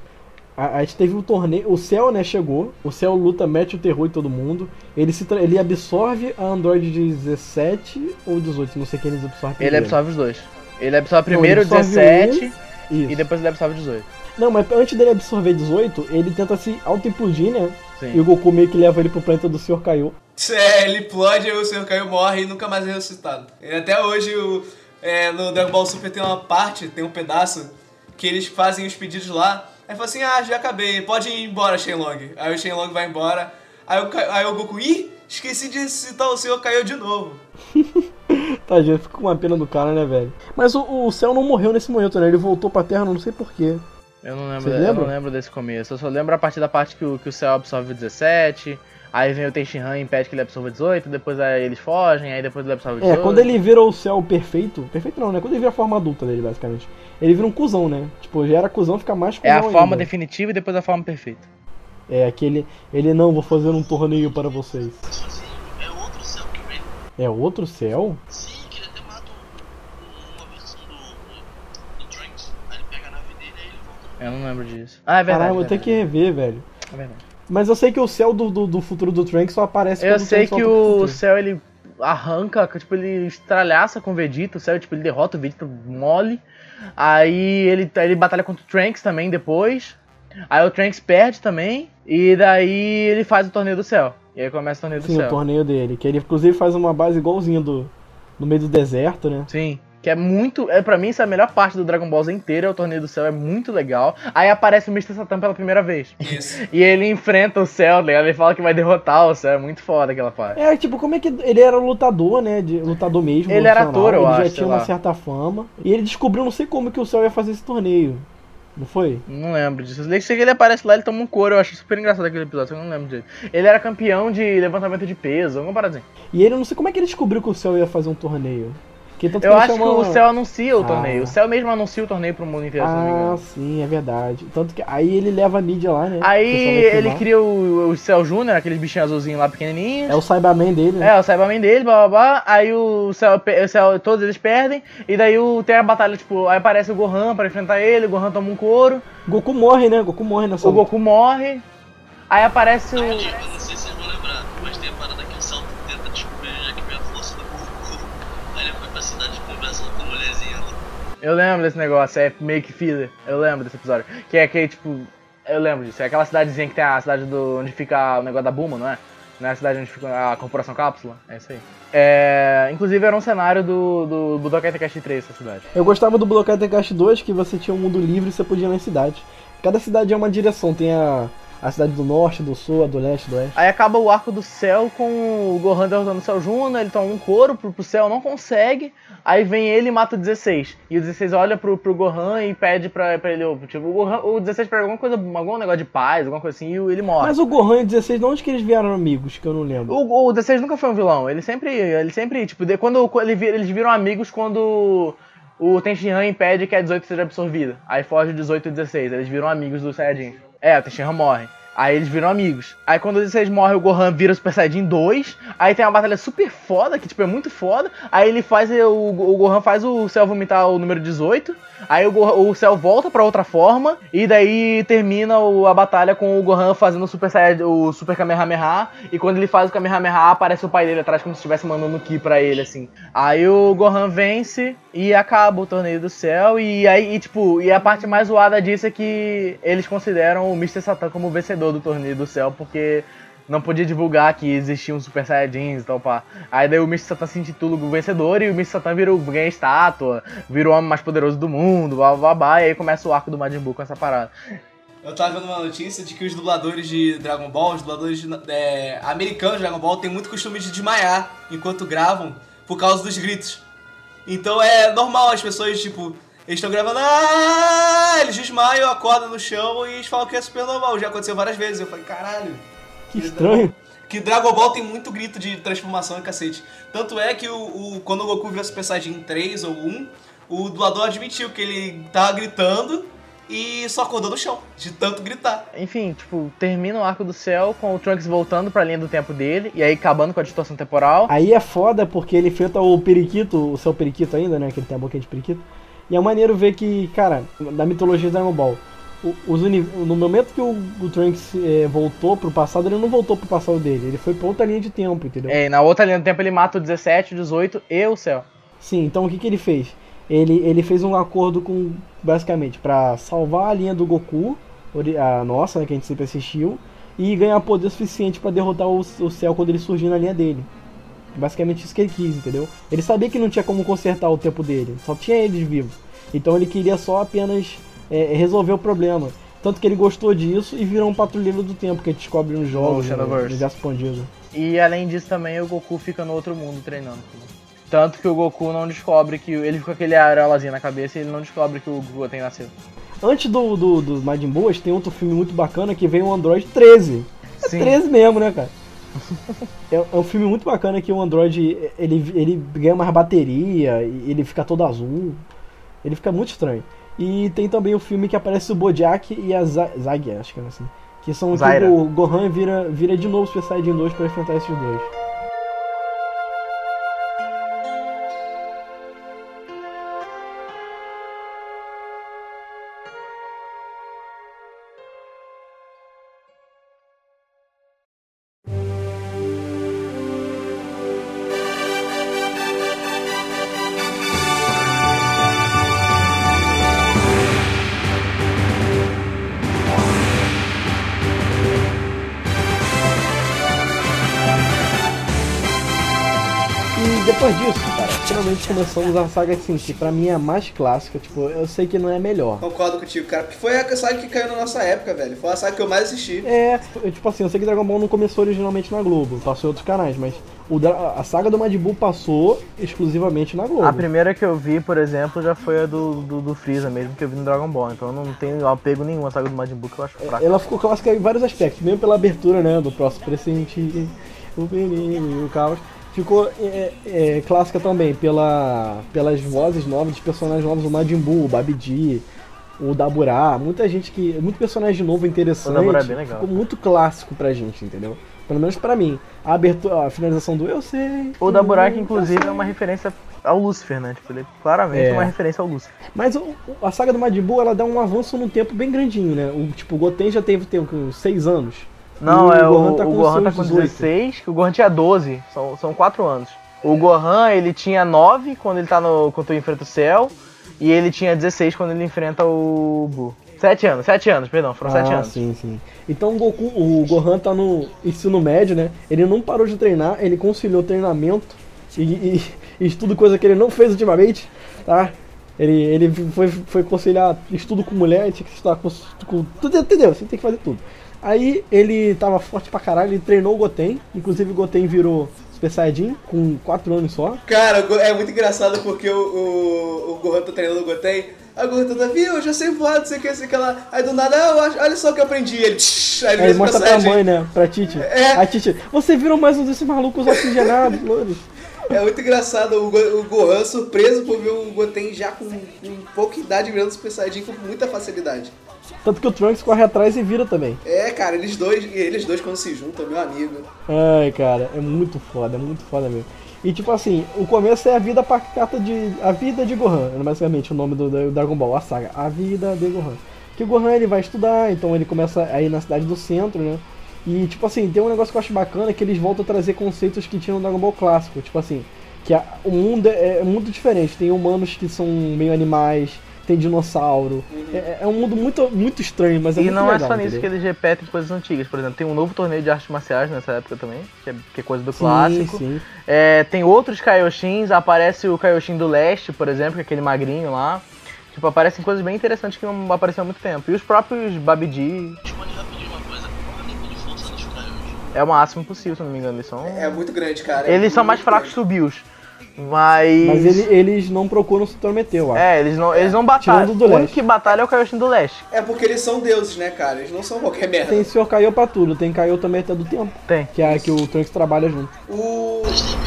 a, a gente teve o torneio, o Cell, né, chegou, o Cell luta, mete o terror em todo mundo, ele se ele absorve a Android 17 ou 18, não sei quem ele absorve Ele primeiro. absorve os dois. Ele absorve Não, primeiro ele absorve 17 Isso. e depois ele absorve 18. Não, mas antes dele absorver 18, ele tenta se auto-implodir, né? Sim. E o Goku meio que leva ele pro planeta do Sr. Kaiô. É, ele explode, o Senhor Caiu morre e nunca mais é ressuscitado. E até hoje, o, é, no Dragon Ball Super tem uma parte, tem um pedaço, que eles fazem os pedidos lá. Aí fala assim, ah, já acabei, pode ir embora, Shenlong. Aí o Shenlong vai embora. Aí o, aí o Goku, ih, esqueci de citar o Senhor Caiu de novo. <laughs> Tadinho, fica com uma pena do cara, né, velho? Mas o, o Cell não morreu nesse momento, né? Ele voltou pra Terra, não sei porquê. Eu não lembro, Você eu lembra? não lembro desse começo. Eu só lembro a partir da parte que o, que o céu absorve 17. Aí vem o Tenshinhan e impede que ele absorva 18, depois aí eles fogem, aí depois ele absorve 18. É, quando ele vira o céu perfeito, perfeito não, né? Quando ele vira a forma adulta dele, basicamente. Ele vira um cuzão, né? Tipo, já era cuzão, fica mais É cuzão a forma ainda. definitiva e depois a forma perfeita. É aquele, ele não, vou fazer um torneio para vocês. É outro céu que vem. É outro céu? Sim, que ele até mata uma versão do, do, do Trunks. Aí ele pega a nave dele aí ele volta. Eu não lembro disso. Ah, é verdade. Caralho, vou ter que verdade, rever, velho. é verdade. Mas eu sei que o céu do, do, do futuro do Trunks só aparece Eu sei que o céu ele arranca, tipo, ele estralhaça com o Vegeta, o céu, tipo, ele derrota o Vegeta mole. Aí ele, ele batalha contra o Trunks também depois. Aí o Trunks perde também. E daí ele faz o torneio do céu. E aí começa o torneio do Sim, céu. o torneio dele. Que ele inclusive faz uma base igualzinha do. No meio do deserto, né? Sim. Que é muito. É, pra mim, essa é a melhor parte do Dragon Ball Z inteiro, é o Torneio do Céu, é muito legal. Aí aparece o Mr. Satan pela primeira vez. Isso. <laughs> E ele enfrenta o céu, ligado? Ele fala que vai derrotar o céu, é muito foda aquela parte. É, tipo, como é que. Ele era lutador, né? De, lutador mesmo. Ele era ator, eu ele acho, já sei tinha uma lá. certa fama. E ele descobriu, não sei como, que o céu ia fazer esse torneio. Não foi? Não lembro disso. Eu sei que ele aparece lá, ele toma um couro, eu acho super engraçado aquele episódio, só que eu não lembro direito. Ele era campeão de levantamento de peso, alguma parada assim. E ele não sei como é que ele descobriu que o céu ia fazer um torneio. Que tanto Eu ele acho chama- que o céu anuncia o Ah. torneio. O céu mesmo anuncia o torneio pro mundo inteiro, se não me Ah, engano. sim, é verdade. Tanto que aí ele leva a mídia lá, né? Aí ele cria o, o Céu Júnior, aqueles bichinhos azulzinhos lá pequenininhos. É o Cyberman dele, né? É, o Cyberman dele, blá blá blá. Aí o céu, o céu, todos eles perdem. E daí o, tem a batalha, tipo, aí aparece o Gohan pra enfrentar ele, o Gohan toma um couro, Goku morre, né? Goku morre nessa o Goku morre. Aí aparece o. Eu não sei se vocês vão lembrar, mas tem a parada que o Salto tenta descobrir onde é que vem a força do Goku. Aí ele foi pra cidade conversando com a mulherzinha lá. Eu lembro desse negócio, é que filler. Eu lembro desse episódio. Que é aquele, tipo. Eu lembro disso. É aquela cidadezinha que tem a cidade do. onde fica o negócio da Buma, não é? Não é a cidade onde fica a Corporação Cápsula? É isso aí. É, inclusive era um cenário do, do Budokai Tenkaichi 3, essa cidade. Eu gostava do Budokai Tenkaichi 2, que você tinha um mundo livre e você podia ir nas cidades. Cada cidade é uma direção. Tem a, a cidade do norte, do sul, a do leste, do oeste. Aí acaba o arco do céu com o Gohan derrotando o Cell Júnior, ele toma um couro pro, pro céu, não consegue. Aí vem ele e mata o 16. E o 16 olha pro, pro Gohan e pede pra, pra ele, tipo, o, Gohan, o 16 pega alguma coisa, algum negócio de paz, alguma coisa assim, e ele morre. Mas o Gohan e o 16, de onde que eles vieram amigos? Que eu não lembro. O, o 16 nunca foi um vilão, ele sempre, ele sempre, tipo, de, quando ele, eles viram amigos quando o Tenshinhan impede que a 18 seja absorvida. Aí foge o 18 e o 16, eles viram amigos do Saiyajin. É, o Tenshinhan morre. Aí eles viram amigos. Aí quando o 16 morre, o Gohan vira Super Saiyajin 2. Aí tem uma batalha super foda, que tipo é muito foda. Aí ele faz, o, o Gohan faz o Cell vomitar o número 18. Aí o, Gohan- o Cell volta pra outra forma. E daí termina o- a batalha com o Gohan fazendo o Super, Saiyajin, o Super Kamehameha. E quando ele faz o Kamehameha, aparece o pai dele atrás como se estivesse mandando Ki pra ele, assim. Aí o Gohan vence e acaba o torneio do céu. E aí, e, tipo, e a parte mais zoada disso é que eles consideram o Mr. Satan como o vencedor do torneio do céu, porque não podia divulgar que existiam Super Saiyajins e tal, pá. Aí daí o Mr. Satan se intitula o vencedor e o Mr. Satan vira, o- ganha estátua, vira o homem mais poderoso do mundo, blá blá blá, e aí começa o arco do Majin Buu com essa parada. Eu tava vendo uma notícia de que os dubladores de Dragon Ball, os dubladores de, é, americanos de Dragon Ball, têm muito costume de desmaiar enquanto gravam por causa dos gritos. Então é normal as pessoas, tipo, eles estão gravando, ah, eles desmaiam, acordam no chão e eles falam que é super normal. Já aconteceu várias vezes. Eu falei, caralho. Que estranho. Que Dragon Ball tem muito grito de transformação e cacete. Tanto é que o, o- quando o Goku viu Super Saiyajin 3 ou 1, o dublador admitiu que ele tava gritando e só acordou no chão, de tanto gritar. Enfim, tipo, termina o arco do céu com o Trunks voltando pra linha do tempo dele, e aí acabando com a distorção temporal. Aí é foda porque ele enfrenta o periquito, o seu periquito ainda, né? Que ele tem a boquinha de periquito. E é maneiro ver que, cara, da mitologia de Dragon Ball, os no momento que o, o Trunks eh, voltou pro passado, ele não voltou pro passado dele, ele foi pra outra linha de tempo, entendeu? É, e na outra linha do tempo ele mata o 17, o 18 e o céu. Sim, então o que, que ele fez? Ele, ele fez um acordo com, basicamente, pra salvar a linha do Goku, a nossa, né, que a gente sempre assistiu, e ganhar poder suficiente pra derrotar o, o céu quando ele surgir na linha dele. Basicamente isso que ele quis, entendeu? Ele sabia que não tinha como consertar o tempo dele, só tinha eles vivos. Então ele queria só apenas é, resolver o problema. Tanto que ele gostou disso e virou um patrulheiro do tempo, que a gente descobre nos jogos, no, no universo expandido. E além disso também o Goku fica no outro mundo treinando. Tanto que o Goku não descobre que. Ele fica com aquele areolazinho na cabeça e ele não descobre que o Goten nasceu. Antes do, do, do Majin gente tem outro filme muito bacana que veio o Android 13. É Sim. 13 mesmo, né, cara? É, é um filme muito bacana que o Android ele, ele ganha mais bateria, e ele fica todo azul. Ele fica muito estranho. E tem também o filme que aparece o Bojack e a Za- Zag, acho que é assim. Que são Zaira. que o Gohan vira, vira de novo Super Saiyajin 2 pra enfrentar esses dois. Começamos a saga assim, que pra mim é a mais clássica, tipo, eu sei que não é a melhor. Concordo contigo, cara. Porque foi a saga que caiu na nossa época, velho. Foi a saga que eu mais assisti. É, eu, tipo assim, eu sei que Dragon Ball não começou originalmente na Globo, passou em outros canais, mas o a saga do Majin Buu passou exclusivamente na Globo. A primeira que eu vi, por exemplo, já foi a do, do, do Freeza mesmo, que eu vi no Dragon Ball. Então eu não tenho apego nenhum à saga do Majin Buu que eu acho fraca. Ela ficou clássica em vários aspectos, mesmo pela abertura, né, do próximo presente, o menino e o caos. Ficou é, é, clássica também pela, pelas vozes novas dos personagens novos, o Majin Buu, o Babidi, o Daburá, muita gente que. Muito personagem novo interessante. O Daburá é bem legal. Ficou muito clássico pra gente, entendeu? Pelo menos pra mim. A abertura, a finalização do Eu sei. O da Burak, eu inclusive, é uma referência ao Lúcifer, né? Tipo, ele é claramente É. uma referência ao Lúcifer. Mas o- a saga do Majin Buu, ela dá um avanço no tempo bem grandinho, né? O, tipo, o Goten já teve, teve uns 6 anos. Não, o é o, Gohan tá o Gohan tá com 18. 16, que o Gohan tinha 12, são, são 4 anos. O Gohan, ele tinha 9 quando ele tá no. quando ele enfrenta o céu, e ele tinha 16 quando ele enfrenta o Bu. 7 anos, 7 anos, perdão, foram 7 ah, anos. sim, sim. Então o Goku, o Gohan tá no ensino médio, né? Ele não parou de treinar, ele conciliou treinamento e, e- e estudo, coisa que ele não fez ultimamente, tá? Ele, ele foi, foi conciliar estudo com mulher, tinha que estudar com, com tudo, entendeu? Você tem que fazer tudo. Aí ele tava forte pra caralho, ele treinou o Goten. Inclusive o Goten virou Super Saiyajin com 4 anos só. Cara, é muito engraçado porque o, o, o Gohan tá treinando o Goten. Aí o Gohan tá, viu, eu já sei voar, não sei o que, sei o que lá. Aí do nada, ah, olha só o que eu aprendi. Ele, tsh, aí ele Aí mostra pra mãe, né? Pra Titi. É. A Titi, você virou mais um desses malucos oxigenados, <laughs> loures. É muito engraçado o, Go- o Gohan surpreso por ver o Goten já com, com pouca idade virando Super Saiyajin com muita facilidade. Tanto que o Trunks corre atrás e vira também. É, cara, eles dois, eles dois quando se juntam, meu amigo. Ai, cara, é muito foda, é muito foda mesmo. E tipo assim, o começo é a vida pacata de. A vida de Gohan, é basicamente o nome do, do Dragon Ball, a saga. A vida de Gohan. Que o Gohan ele vai estudar, então ele começa a ir na cidade do centro, né? E tipo assim, tem um negócio que eu acho bacana que eles voltam a trazer conceitos que tinham no Dragon Ball clássico. Tipo assim, que a- o mundo é, é muito diferente. Tem humanos que são meio animais, tem dinossauro. É, é um mundo muito, muito estranho, mas é E muito não é legal, só nisso que eles repetem coisas antigas. Por exemplo, tem um novo torneio de artes marciais nessa época também, que é, que é coisa do Sim, clássico. sim. É, tem outros Kaioshins, aparece o Kaioshin do leste, por exemplo, que é aquele magrinho lá. Tipo, aparecem coisas bem interessantes que não apareceram há muito tempo. E os próprios Babidi Responde rapidinho uma coisa. Qual é o nível de força dos Kaioshis? é o máximo possível, se não me engano. Eles são, É muito grande, cara. é eles são mais fracos que grande. o Bills. Mas. Mas ele- eles não procuram se intrometer, eu acho. É, eles não, eles não batalham. Tirando do o único que batalha é o Kaioshin do leste. É porque eles são deuses, né, cara? Eles não são qualquer merda. Tem Senhor Kaiô pra tudo, tem Kaiô também até do tempo. Tem. Que é a que o Trunks trabalha junto. O... Majin.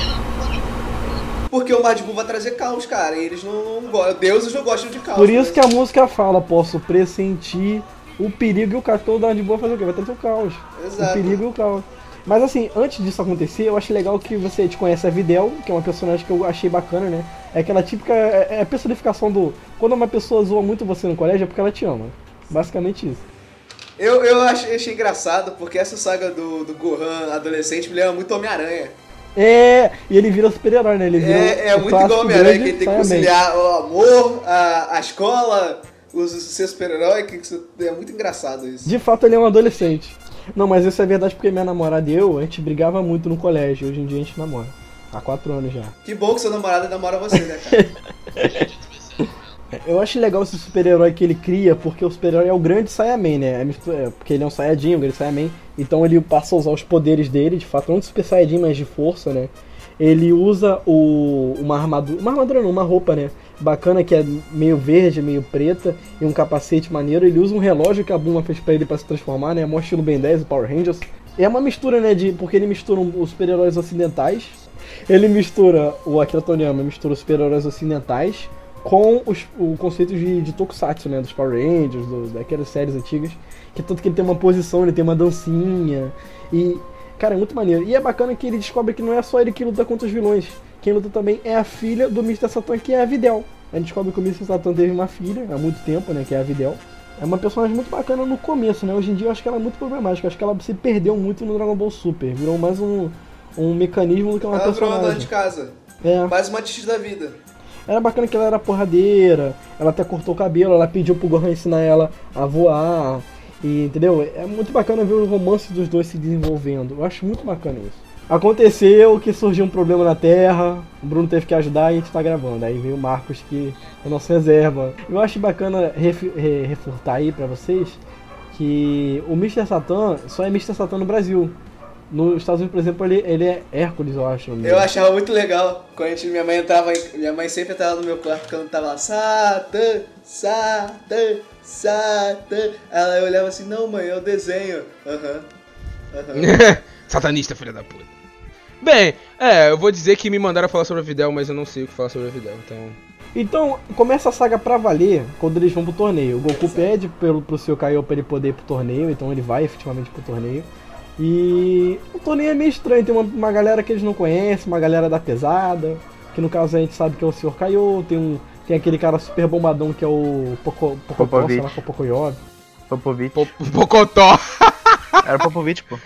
Porque o Majin Buu vai trazer caos, cara. E eles não, não gostam. Deuses não gostam de caos. Por isso né? que a música fala, posso pressentir o perigo e o caos. Então o Darth Boa fazer o quê? Vai trazer o caos. Exato. O perigo e o caos. Mas assim, antes disso acontecer, eu acho legal que você te conhece a Videl, que é uma personagem que eu achei bacana, né? É aquela típica. É é a personificação do. Quando uma pessoa zoa muito você no colégio é porque ela te ama. Basicamente isso. Eu, eu achei, achei engraçado porque essa saga do, do Gohan adolescente me lembra muito Homem-Aranha. É, e ele vira super-herói, né? Ele vira É, é muito igual Homem-Aranha, que ele tem que conciliar o amor, a, a escola, os, o seu super-herói. que É muito engraçado isso. De fato, ele é um adolescente. Não, mas isso é verdade porque minha namorada e eu, a gente brigava muito no colégio. Hoje em dia a gente namora. Há quatro anos já. Que bom que seu namorado namora você, né, cara? <laughs> <laughs> Eu acho legal esse super-herói que ele cria, porque o super-herói é o grande Saiyaman, né? É é, porque ele é um Saiyajin, um grande Saiyaman. Então ele passa a usar os poderes dele, de fato, não de Super Saiyajin, mas de força, né? Ele usa o, uma armadura, uma armadura não, uma roupa, né? Bacana que é meio verde, meio preta, e um capacete maneiro. Ele usa um relógio que a Bulma fez pra ele pra se transformar, né? Mó estilo Ben 10, o Power Rangers. É uma mistura, né? De, porque ele mistura os super-heróis ocidentais. Ele mistura, o Akira Toriyama mistura os super-heróis ocidentais com os, o conceito de, de Tokusatsu, né? Dos Power Rangers, do- daquelas séries antigas. Que tanto que ele tem uma posição, ele tem uma dancinha. E, cara, é muito maneiro. E é bacana que ele descobre que não é só ele que luta contra os vilões. Quem luta também é a filha do Mr. Satan, que é a Videl. A gente descobre que o Mr. Satan teve uma filha há muito tempo, né? Que é a Videl. É uma personagem muito bacana no começo, né? Hoje em dia eu acho que ela é muito problemática. Eu acho que ela se perdeu muito no Dragon Ball Super. Virou mais um, um mecanismo do que uma Ela virou uma dona personagem. de casa. É. Mais uma titi da vida. Era bacana que ela era porradeira, ela até cortou o cabelo, ela pediu pro Gohan ensinar ela a voar. E, entendeu? É muito bacana ver o romance dos dois se desenvolvendo. Eu acho muito bacana isso. Aconteceu que surgiu um problema na Terra, o Bruno teve que ajudar e a gente tá gravando. Aí veio o Marcos que é nosso reserva. Eu acho bacana refu- re- refutar aí pra vocês que o Mr. Satan só é Mr. Satan no Brasil. Nos Estados Unidos, por exemplo, ele, ele é Hércules, eu acho. nome Eu achava muito legal quando a gente, minha mãe entrava, em- minha mãe sempre entrava no meu quarto quando tava lá, Satan, Satan, Satan. Ela olhava assim, não mãe, é o desenho. Aham. Aham. <laughs> Satanista, filha da puta. Bem, é, eu vou dizer que me mandaram falar sobre a Videl, mas eu não sei o que falar sobre a Videl, então. Então, começa a saga pra valer quando eles vão pro torneio. O Goku pede pelo, pro seu Kaiô pra ele poder ir pro torneio, então ele vai efetivamente pro torneio. E o torneio é meio estranho, tem uma, uma galera que eles não conhecem, uma galera da pesada, que no caso a gente sabe que é o Sr. Kaiô, tem um. Tem aquele cara super bombadão que é o Poco, Pocotó, Popovich. sei lá, que é o Pocoyob, Popovich. Po- Pocotó! <laughs> Era o Popovich, pô.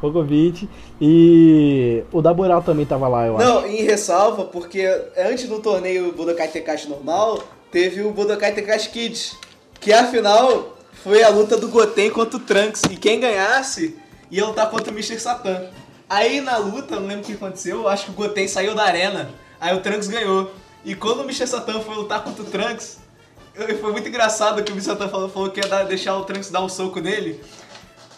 Pogovic. E o Dabural também tava lá, eu acho. Não, em ressalva, porque antes do torneio Budokai Tenkaichi normal, teve o Budokai Tenkaichi Kids, que afinal foi a luta do Goten contra o Trunks, e quem ganhasse ia lutar contra o Mr. Satan. Aí na luta, não lembro o que aconteceu, acho que o Goten saiu da arena, aí o Trunks ganhou. E quando o Mr. Satan foi lutar contra o Trunks, foi muito engraçado que o Mr. Satan falou, falou que ia dar- deixar o Trunks dar um soco nele.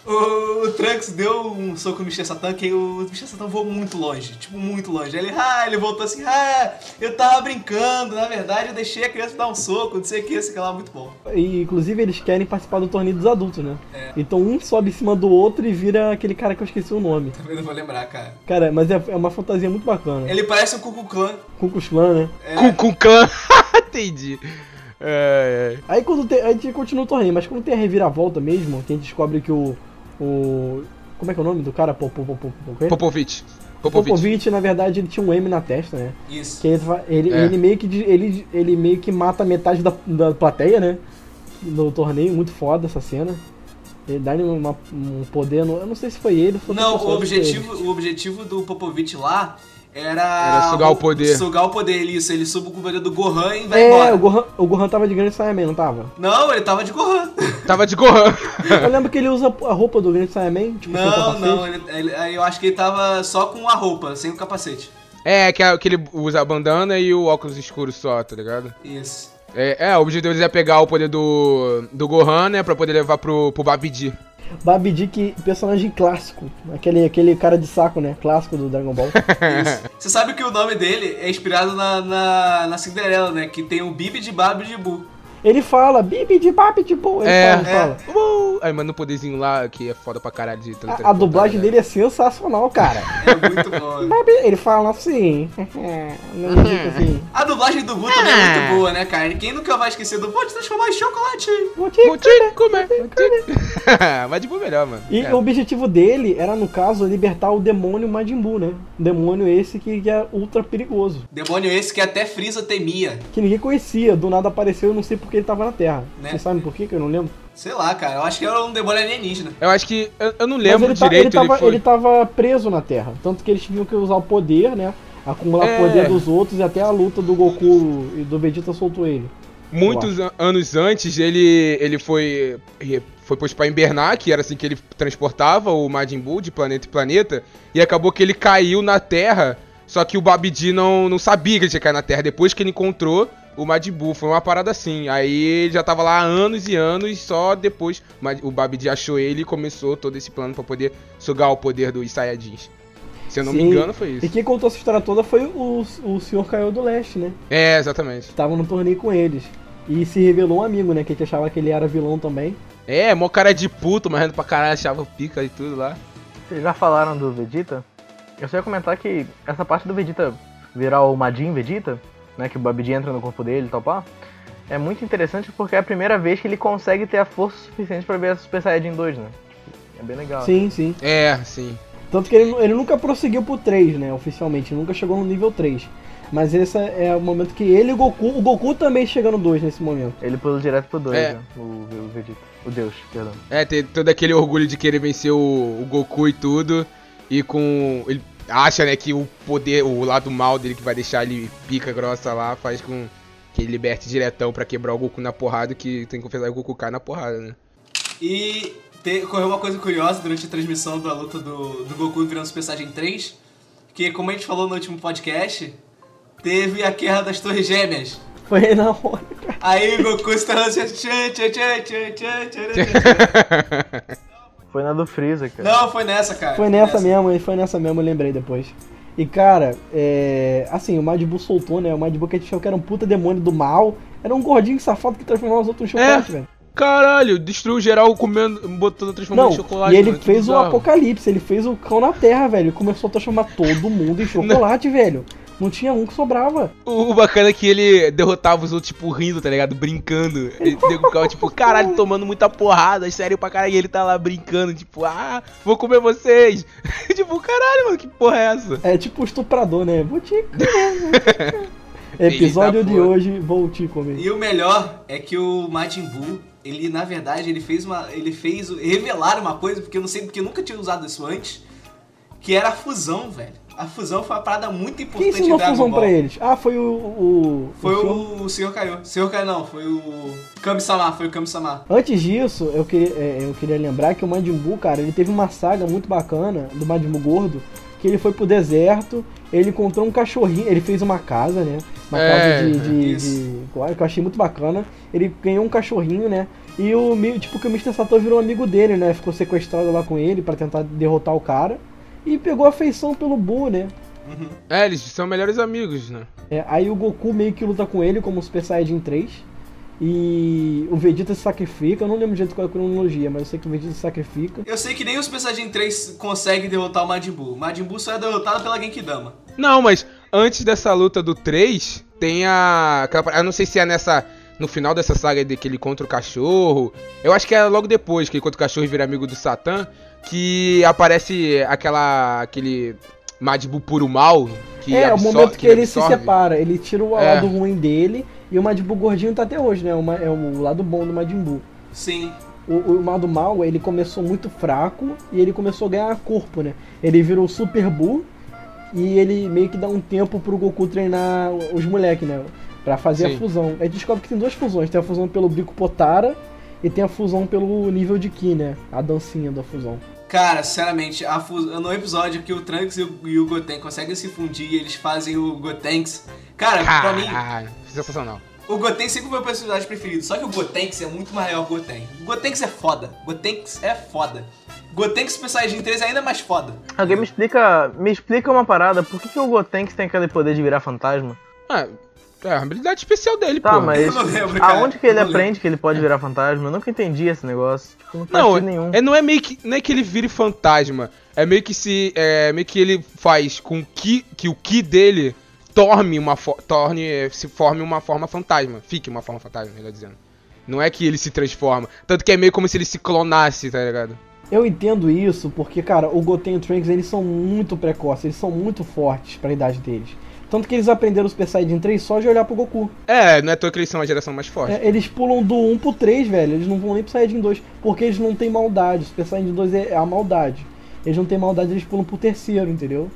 O, o Trunks deu um soco no Mr. Satan, que o Mr. Satan voou muito longe, tipo, muito longe. Aí ele, ah, ele voltou assim, ah, eu tava brincando, na verdade eu deixei a criança dar um soco, não sei o que, esse que lá, muito bom. E, inclusive, eles querem participar do torneio dos adultos, né? É. Então um sobe em cima do outro e vira aquele cara que eu esqueci o nome. Também não vou lembrar, cara. Cara, mas é, é uma fantasia muito bacana. Ele parece um Cucu. Com o Clan, né? É, com clã. <laughs> Entendi. É, é. Aí quando tem, a gente continua o torneio, mas quando tem a reviravolta mesmo, que a gente descobre que o. o como é que é o nome do cara? Popo, popo, popo, popo, Popovich. Popovich. Popovich, na verdade, ele tinha um M na testa, né? Isso. Que ele, ele, É. ele meio que ele, ele meio que mata metade da, da plateia, né? No torneio, muito foda essa cena. Ele dá uma, um poder, no, eu não sei se foi ele ou foi Não, o objetivo, o objetivo do Popovich lá era. Era sugar o poder. Sugar o poder, isso. Ele suba o poder do Gohan e vai É, embora. o Gohan, o Gohan tava de grande Saiyaman, não tava? Não, ele tava de Gohan. Tava de Gohan. <laughs> Eu lembro que ele usa a roupa do grande Saiyaman, tipo, Não, não, ele, ele- eu acho que ele tava só com a roupa, sem o capacete. É, que, é- que ele usa a bandana e o óculos escuro só, tá ligado? Isso. É, é, o objetivo deles é pegar o poder do, do Gohan, né, pra poder levar pro, pro Babidi. Babidi, que personagem clássico. Aquele, aquele cara de saco, né? Clássico do Dragon Ball. <laughs> Isso. Você sabe que o nome dele é inspirado na, na, na Cinderela, né? Que tem o Bibi de Babi de Bu. Ele fala, bibidi babidi bom. Ele É, fala, ele fala. Uh, aí manda um poderzinho lá que é foda pra caralho de A, a dublagem dele é sensacional, cara. <laughs> É muito bom. Ele fala assim. <laughs> Não digo assim. A dublagem do Bu também é muito boa, né, cara? Quem nunca vai esquecer do Vou te transformar em chocolate? Vou te Vou te comer. vou te- <laughs> Mas tipo melhor, mano. E É. o objetivo dele era, no caso, libertar o demônio Majin Buu, né? Demônio esse que, que é ultra perigoso. Demônio esse que até Freeza temia. Que ninguém conhecia, do nada apareceu, eu não sei porque ele tava na Terra. Né? Vocês sabem por quê que eu não lembro? Sei lá, cara. Eu acho que era um demônio alienígena. Eu acho que. Eu, eu não lembro ele, tá- direito. ele, tava, foi- ele tava preso na Terra. Tanto que eles tinham que usar o poder, né? Acumular É. poder dos outros e até a luta do Goku e do Vegeta soltou ele. Muitos an- anos antes, ele, ele foi, foi posto pra invernar, que era assim que ele transportava o Majin Buu de planeta em planeta, e acabou que ele caiu na Terra, só que o Babidi não, não sabia que ele tinha caído na Terra, depois que ele encontrou o Majin Buu, foi uma parada assim, aí ele já tava lá há anos e anos, só depois o Babidi achou ele e começou todo esse plano pra poder sugar o poder dos Saiyajins. Se eu não me Sim. engano, foi E isso. quem contou essa história toda foi o, o Sr. Caio do Leste, né? É, exatamente. Tava no torneio com eles. E se revelou um amigo, né? Que a gente achava que ele era vilão também. É, mó cara de puto, morrendo pra caralho, achava pica e tudo lá. Vocês já falaram do Vegeta? Eu só ia comentar que essa parte do Vegeta virar o Majin Vegeta, né, que o Babidi entra no corpo dele e tal pá, é muito interessante porque é a primeira vez que ele consegue ter a força suficiente pra ver a Super Saiyajin 2, né? É bem legal. Sim, sim. É, sim. Tanto que ele, ele nunca prosseguiu pro 3, né? Oficialmente. Nunca chegou no nível 3. Mas esse é o momento que ele e o Goku. O Goku também chega no 2 nesse momento. Ele pula direto pro 2, É. né? O, o Vegeta. O Deus, perdão. É, ter todo aquele orgulho de querer vencer o, o Goku e tudo. E com. Ele acha, né, que o poder, o lado mal dele que vai deixar ele pica grossa lá, faz com que ele liberte diretão pra quebrar o Goku na porrada, que tem que confessar que o Goku cai na porrada, né? E te- ocorreu uma coisa curiosa durante a transmissão da luta do, do Goku virando Super Saiyajin 3, que como a gente falou no último podcast, teve a guerra das Torres Gêmeas. Foi na hora. Aí o Goku está <laughs> assim, Foi na do Freeza, cara. Não, foi nessa, cara. Foi nessa mesmo, foi nessa mesmo, eu lembrei depois. E cara, é. Assim, o Buu soltou, né? O Buu que a gente achou que era um puta demônio do mal. Era um gordinho safado que transformava os outros em chocolate, velho. Caralho, destruiu geral comendo, botando, transformando Não, em chocolate. e ele mano, que fez o bizarro. apocalipse, ele fez o cão na terra, velho. Começou a transformar todo mundo em chocolate, velho. Não tinha um que sobrava. O, o bacana é que ele derrotava os outros, tipo, rindo, tá ligado? Brincando. Ele ficava, tipo, caralho, tomando muita porrada, sério pra caralho. E ele tá lá brincando, tipo, ah, vou comer vocês. <laughs> tipo, caralho, mano, que porra é essa? É tipo estuprador, né? Vou te comer, vou te comer. <laughs> Episódio de porra. hoje, vou te comer. E o melhor é que o Majin Buu, ele na verdade, ele fez uma. Ele fez. revelar uma coisa, porque eu não sei porque eu nunca tinha usado isso antes. Que era a fusão, velho. A fusão foi uma parada muito Quem importante ensinou em a fusão Ball. pra eles? Ah, foi o. o Foi senhor- o, o Sr. Kaiô. Sr. Kaiô não, foi o. Kami-sama, foi o Kami-sama. Antes disso, eu queria, é, eu queria lembrar que o Majin Buu, cara, ele teve uma saga muito bacana do Majin Buu gordo, que ele foi pro deserto ele encontrou um cachorrinho, ele fez uma casa, né? Uma É, casa de, de, isso. de- Que eu achei muito bacana. Ele ganhou um cachorrinho, né? E o tipo, que o Mr. Sato virou amigo dele, né? Ficou sequestrado lá com ele pra tentar derrotar o cara. E pegou afeição pelo Buu, né? É, eles são melhores amigos, né? É, aí o Goku meio que luta com ele como Super Saiyajin 3. E o Vegeta se sacrifica. Eu não lembro direito qual é a cronologia, mas eu sei que o Vegeta se sacrifica. Eu sei que nem o Super Saiyajin 3 consegue derrotar o Majin Buu. O Majin Buu só é derrotado pela Genkidama. Não, mas antes dessa luta do 3, tem a. Eu não sei se é nessa. No final dessa saga de que ele contra o cachorro. Eu acho que é logo depois que ele contra o cachorro e vira amigo do Satã. Que aparece aquela. aquele. Majin Buu puro mal. Que é, o momento que, ele se absorve. separa. Ele tira o É. lado ruim dele. E o Majin Buu gordinho tá até hoje, né? É o lado bom do Majin Buu. Sim. O, o lado mal, ele começou muito fraco e ele começou a ganhar corpo, né? Ele virou Super Buu e ele meio que dá um tempo pro Goku treinar os moleques, né? Pra fazer Sim. a fusão. Aí descobre que tem duas fusões. Tem a fusão pelo bico Potara e tem a fusão pelo nível de Ki, né? A dancinha da fusão. Cara, sinceramente, a fus- no episódio que o Trunks e o, e o Goten conseguem se fundir e eles fazem o Gotenks. Cara, pra mim, Caralho, sensacional. o Goten sempre foi o meu personagem preferido. Só que o Gotenks é muito maior que o Goten. O Gotenks é foda. Gotenks é foda. Gotenks Super Saiyajin 3 é ainda mais foda. Alguém me explica, me explica uma parada, por que, que o Gotenks tem aquele poder de virar fantasma? Ah, é a habilidade especial dele, Tá, pô. mas Eu não lembro, cara. aonde que ele aprende que ele pode virar fantasma? Eu nunca entendi esse negócio. Tipo, não faz Não, sentido nenhum. é, não é meio que. Não é que ele vire fantasma. É meio que se. É meio que ele faz com que, que o Ki dele torne uma torne. eh, se forme uma forma fantasma. Fique uma forma fantasma, melhor dizendo. Não é que ele se transforma. Tanto que é meio como se ele se clonasse, tá ligado? Eu entendo isso porque, cara, o Goten e o Trunks, eles são muito precoces, eles são muito fortes pra idade deles. Tanto que eles aprenderam o Super Saiyajin 3 só de olhar pro Goku. É, não é toa que eles são a geração mais forte. É, eles pulam do 1 pro 3, velho. Eles não vão nem pro Saiyajin 2. Porque eles não têm maldade. O Super Saiyajin 2 é a maldade. Eles não têm maldade, eles pulam pro terceiro, entendeu?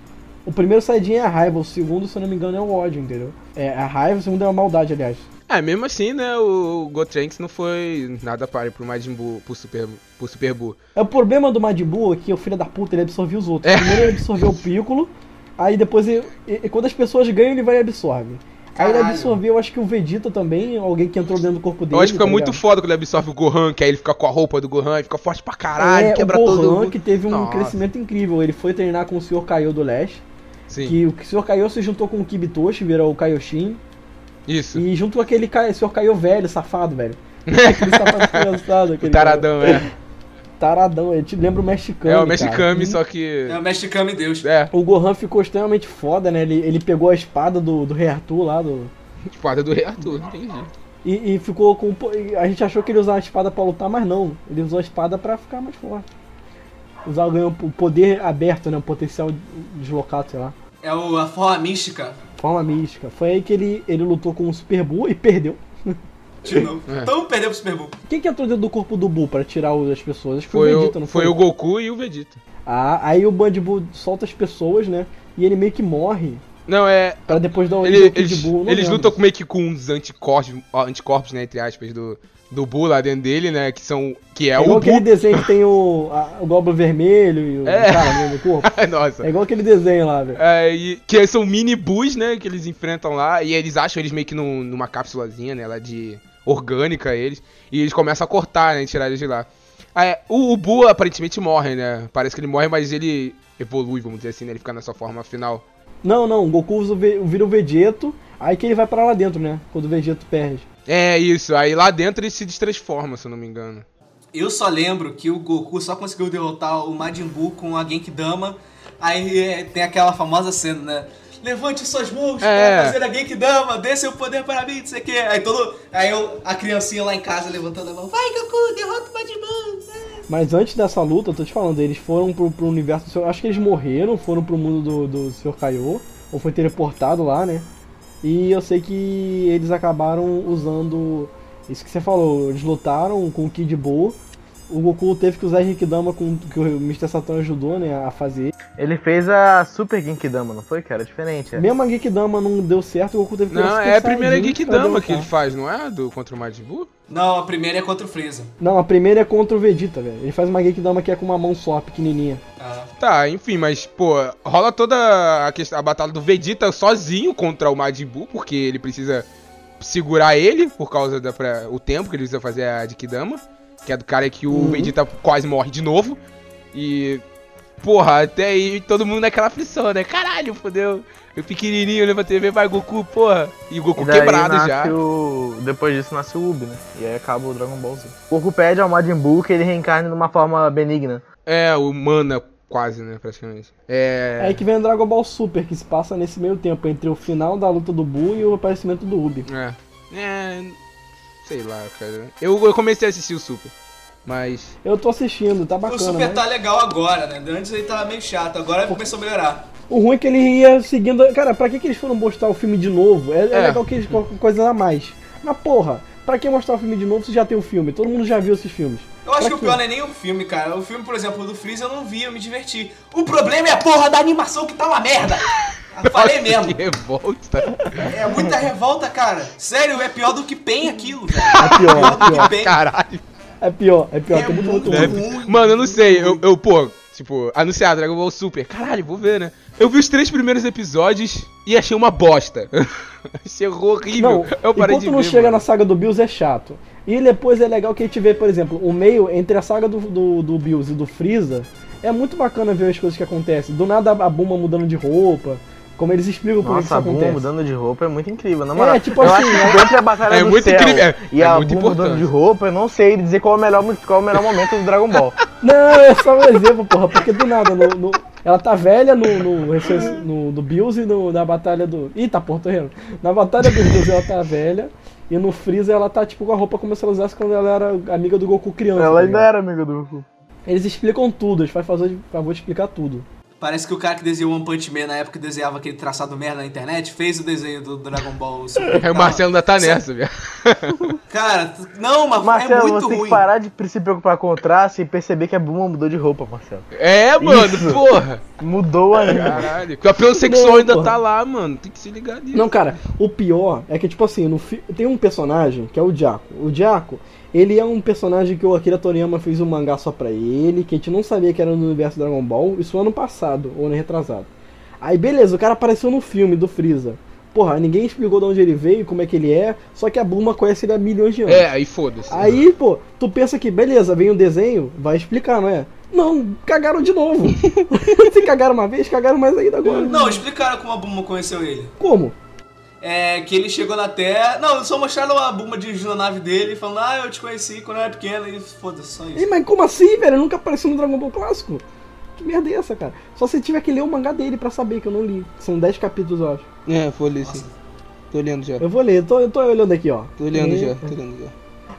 O primeiro Saiyajin é a raiva, o segundo, se eu não me engano, é o ódio, entendeu? É a raiva, o segundo é a maldade, aliás. É, mesmo assim, né, o Gotenks não foi nada páreo pro Majin Buu, pro Super, pro Super Buu. É o problema do Majin Buu é que o filho da puta ele absorvia os outros. É. Primeiro ele absorveu o Piccolo, aí depois ele, e- quando as pessoas ganham ele vai e absorve. Aí ele absorveu, acho que o Vegeta também, alguém que entrou dentro do corpo dele. Eu acho que fica tá muito ligado? foda quando ele absorve o Gohan, que aí ele fica com a roupa do Gohan e fica forte pra caralho, é, quebra o todo Gohan mundo. que teve um Nossa. crescimento incrível. Ele foi treinar com o Sr. Kaiô do Leste. Sim, Que o Sr. Kaiô se juntou com o Kibitoshi, virou o Kaioshin. isso. E junto com aquele Sr. Kaiô velho, safado, velho. <laughs> aquele safado desgraçado. O Aquele taradão, é. <laughs> Taradão, ele te lembra o mexicano. É o cara. Mexicami, só que. É o Mestre Kami Deus. É, O Gohan ficou extremamente foda, né? Ele, ele pegou a espada do, do Rei Arthur lá, do, espada do Rei Arthur, entendi. e, e ficou com. e A gente achou que ele usava a espada pra lutar, mas não. Ele usou a espada pra ficar mais forte. Usar ganhou o poder aberto, né? O potencial deslocado, sei lá. É o, a forma mística. Forma mística. Foi aí que ele, ele lutou com o Super Buu e perdeu. De novo. É. Então perdeu pro Super Bowl. Quem que entrou dentro do corpo do Buu pra tirar o- as pessoas? Acho que Foi, foi o o, Vegeta, não foi? foi o Goku e o Vegeta. Ah, aí o Band Buu solta as pessoas, né? E ele meio que morre. Não, é. Pra depois dar o Ele- eles Buu. eles lembro. lutam com- meio que com uns anticorpos, anticorpos, né, entre aspas, do, do Buu lá dentro dele, né? Que são. Que é, É o igual aquele Buu. desenho que tem o, <laughs> a- o Goblin Vermelho e o É. cara do corpo. <laughs> Nossa. É igual aquele desenho lá, velho. É, e, que são mini Boos, né? Que eles enfrentam lá. E eles acham eles meio que num- numa cápsulazinha, né? Lá de orgânica, eles. E eles começam a cortar, né? Tirar eles de lá. Ah, é, o, o Buu aparentemente morre, né? Parece que ele morre, mas ele evolui, vamos dizer assim, né? Ele fica nessa forma final. Não, não, o Goku usa o vira o Vegeto, aí que ele vai pra lá dentro, né? Quando o Vegeto perde. É isso, aí lá dentro ele se destransforma, se eu não me engano. Eu só lembro que o Goku só conseguiu derrotar o Majin Buu com a Genkidama. Aí é, tem aquela famosa cena, né? Levante suas mãos É. para fazer a Genkidama, dê seu poder para mim, não sei o que. Aí, todo, aí eu, a criancinha lá em casa levantando a mão. Vai, Goku, derrota o Majin? Mas antes dessa luta, eu tô te falando, eles foram pro, pro universo do Senhor. Acho que eles morreram, foram pro mundo do, do Sr. Kaiô, ou foi teleportado lá, né? E eu sei que eles acabaram usando. Isso que você falou, eles lutaram com o Kid Buu o Goku teve que usar Genkidama com que o Mr. Satan ajudou, né, a fazer. Ele fez a Super Genkidama, não foi? Era diferente. É. Mesmo a Genkidama não deu certo, o Goku teve que usar Não, Super é a primeira Saiyajin Geek pra Dama que ele faz, não é? Do, contra o Majin Buu? Não, a primeira é contra o Freeza. Não, a primeira é contra o Vegeta, velho. Ele faz uma Genkidama que é com uma mão só, pequenininha. Ah, Tá, enfim, mas, pô, rola toda a, questão, a batalha do Vegeta sozinho contra o Majin Buu, porque ele precisa segurar ele por causa da pra- o tempo que ele precisa fazer a Genkidama, que é do cara que o Uhum. Vegeta quase morre de novo. E, porra, até aí todo mundo naquela aflição, né? Caralho, fodeu. Eu pequenininho olhando pra TV, vai Goku, porra. E o Goku E daí quebrado nasce já. O... Depois disso nasce o Ubi, né? E aí acaba o Dragon Ball Z. O Goku pede ao Majin Buu que ele reencarne numa forma benigna. É, o Mana, quase, né, praticamente. É É... aí que vem o Dragon Ball Super, que se passa nesse meio tempo, entre o final da luta do Buu e o aparecimento do Ubi. É. É. Sei lá, cara. Eu, eu comecei a assistir o Super. Mas. Eu tô assistindo, tá o bacana, Super mas... tá legal agora, né? Antes ele tava meio chato, agora começou a melhorar. O ruim é que ele ia seguindo... Cara, pra que, que eles foram mostrar o filme de novo? É, é É. legal que eles colocam coisas a mais. Mas porra, pra que mostrar o filme de novo se já tem o filme? Todo mundo já viu esses filmes. Eu acho Pra que o pior não é nem o filme, cara. O filme, por exemplo, do Freeza eu não vi, eu me diverti. O problema é a porra da animação que tá uma merda. <laughs> Falei mesmo. Que revolta. É muita revolta, cara. Sério, é pior do que PEN aquilo, velho. É pior, é do que pior. PEN. Caralho. É pior, é pior. É que é muito, muito muito ruim. ruim. Mano, eu não sei. Eu, eu, pô, tipo, anunciado Dragon Ball Super. Caralho, vou ver, né? Eu vi os três primeiros episódios e achei uma bosta. <laughs> achei horrível. Não, eu parei enquanto de não ver, chega mano. na saga do Bills é chato. E depois é legal que a gente vê, por exemplo, o meio entre a saga do, do, do Bills e do Freeza. É muito bacana ver as coisas que acontecem. Do nada a Buma mudando de roupa. Como eles explicam por que Nossa, a isso Buma acontece. mudando de roupa é muito incrível, na moral. É, tipo eu assim, acho é- que durante a Batalha É do muito Céu incrível, é- e é a muito Buma mudando de roupa, eu não sei dizer qual é o melhor, qual é o melhor momento do Dragon Ball. <laughs> Não, é só um exemplo, porra, porque do nada, no, no- ela tá velha no, no, no, do Bills e no, na batalha do. Ih, tá Porto Reino. Na batalha do Bills ela tá velha. E no Freeza ela tá tipo com a roupa como se ela usasse quando ela era amiga do Goku criança. Ela tá ainda era amiga do Goku. Eles explicam tudo, eles fazem favor de, favor de explicar tudo. Parece que o cara que desenhou One Punch Man na época que desenhava aquele traçado merda na internet fez o desenho do Dragon Ball Super. Aí <laughs> o Marcelo ainda tá nessa, velho. <laughs> Cara, não, mas é Marcelo, muito você tem que parar de se preocupar com o traço e perceber que a Buma mudou de roupa, Marcelo. É, mano, Isso. porra. Mudou ainda. Caralho. Que o apelo sexual Não, ainda porra. tá lá, mano. Tem que se ligar nisso. Não, cara, o pior é que, tipo assim, no fi- tem um personagem que é o Jaco. O Jaco, ele é um personagem que o Akira Toriyama fez um mangá só pra ele, que a gente não sabia que era no universo Dragon Ball, isso ano passado, ou ano retrasado. Aí, beleza, o cara apareceu no filme do Freeza. Porra, ninguém explicou de onde ele veio, como é que ele é, só que a Bulma conhece ele há milhões de anos. É, aí foda-se. Aí, pô, tu pensa que, beleza, vem o desenho, vai explicar, não é? Não, cagaram de novo. <laughs> <laughs> Se cagaram uma vez, cagaram mais ainda agora. Não, explicaram como a Buma conheceu ele. Como? É que ele chegou na Terra. Não, só mostraram a Buma dirigindo a nave dele, falando, ah, eu te conheci quando eu era pequeno, e foda-se, só isso. mas como assim, velho? Nunca apareceu no Dragon Ball clássico. Que merda é essa, cara? Só se tiver que ler o mangá dele pra saber, que eu não li. São 10 capítulos, eu acho. É, vou ler sim. Tô olhando já. Eu vou ler, tô, eu tô olhando aqui, ó. Tô olhando E- já, tô olhando já.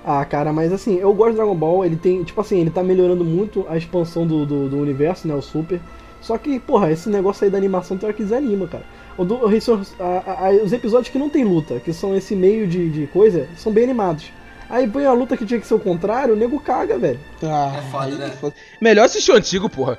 Ah, cara, mas assim, eu gosto de Dragon Ball, ele tem, tipo assim, ele tá melhorando muito a expansão do, do, do universo, né, o Super. Só que, porra, esse negócio aí da animação tem hora que desanima, cara. O do, o Resur- a- a- os episódios que não tem luta, que são esse meio de, de coisa, são bem animados. Aí põe a luta que tinha que ser o contrário, o nego caga, velho. Ah, É foda, né? foda. Melhor assistir o antigo, porra.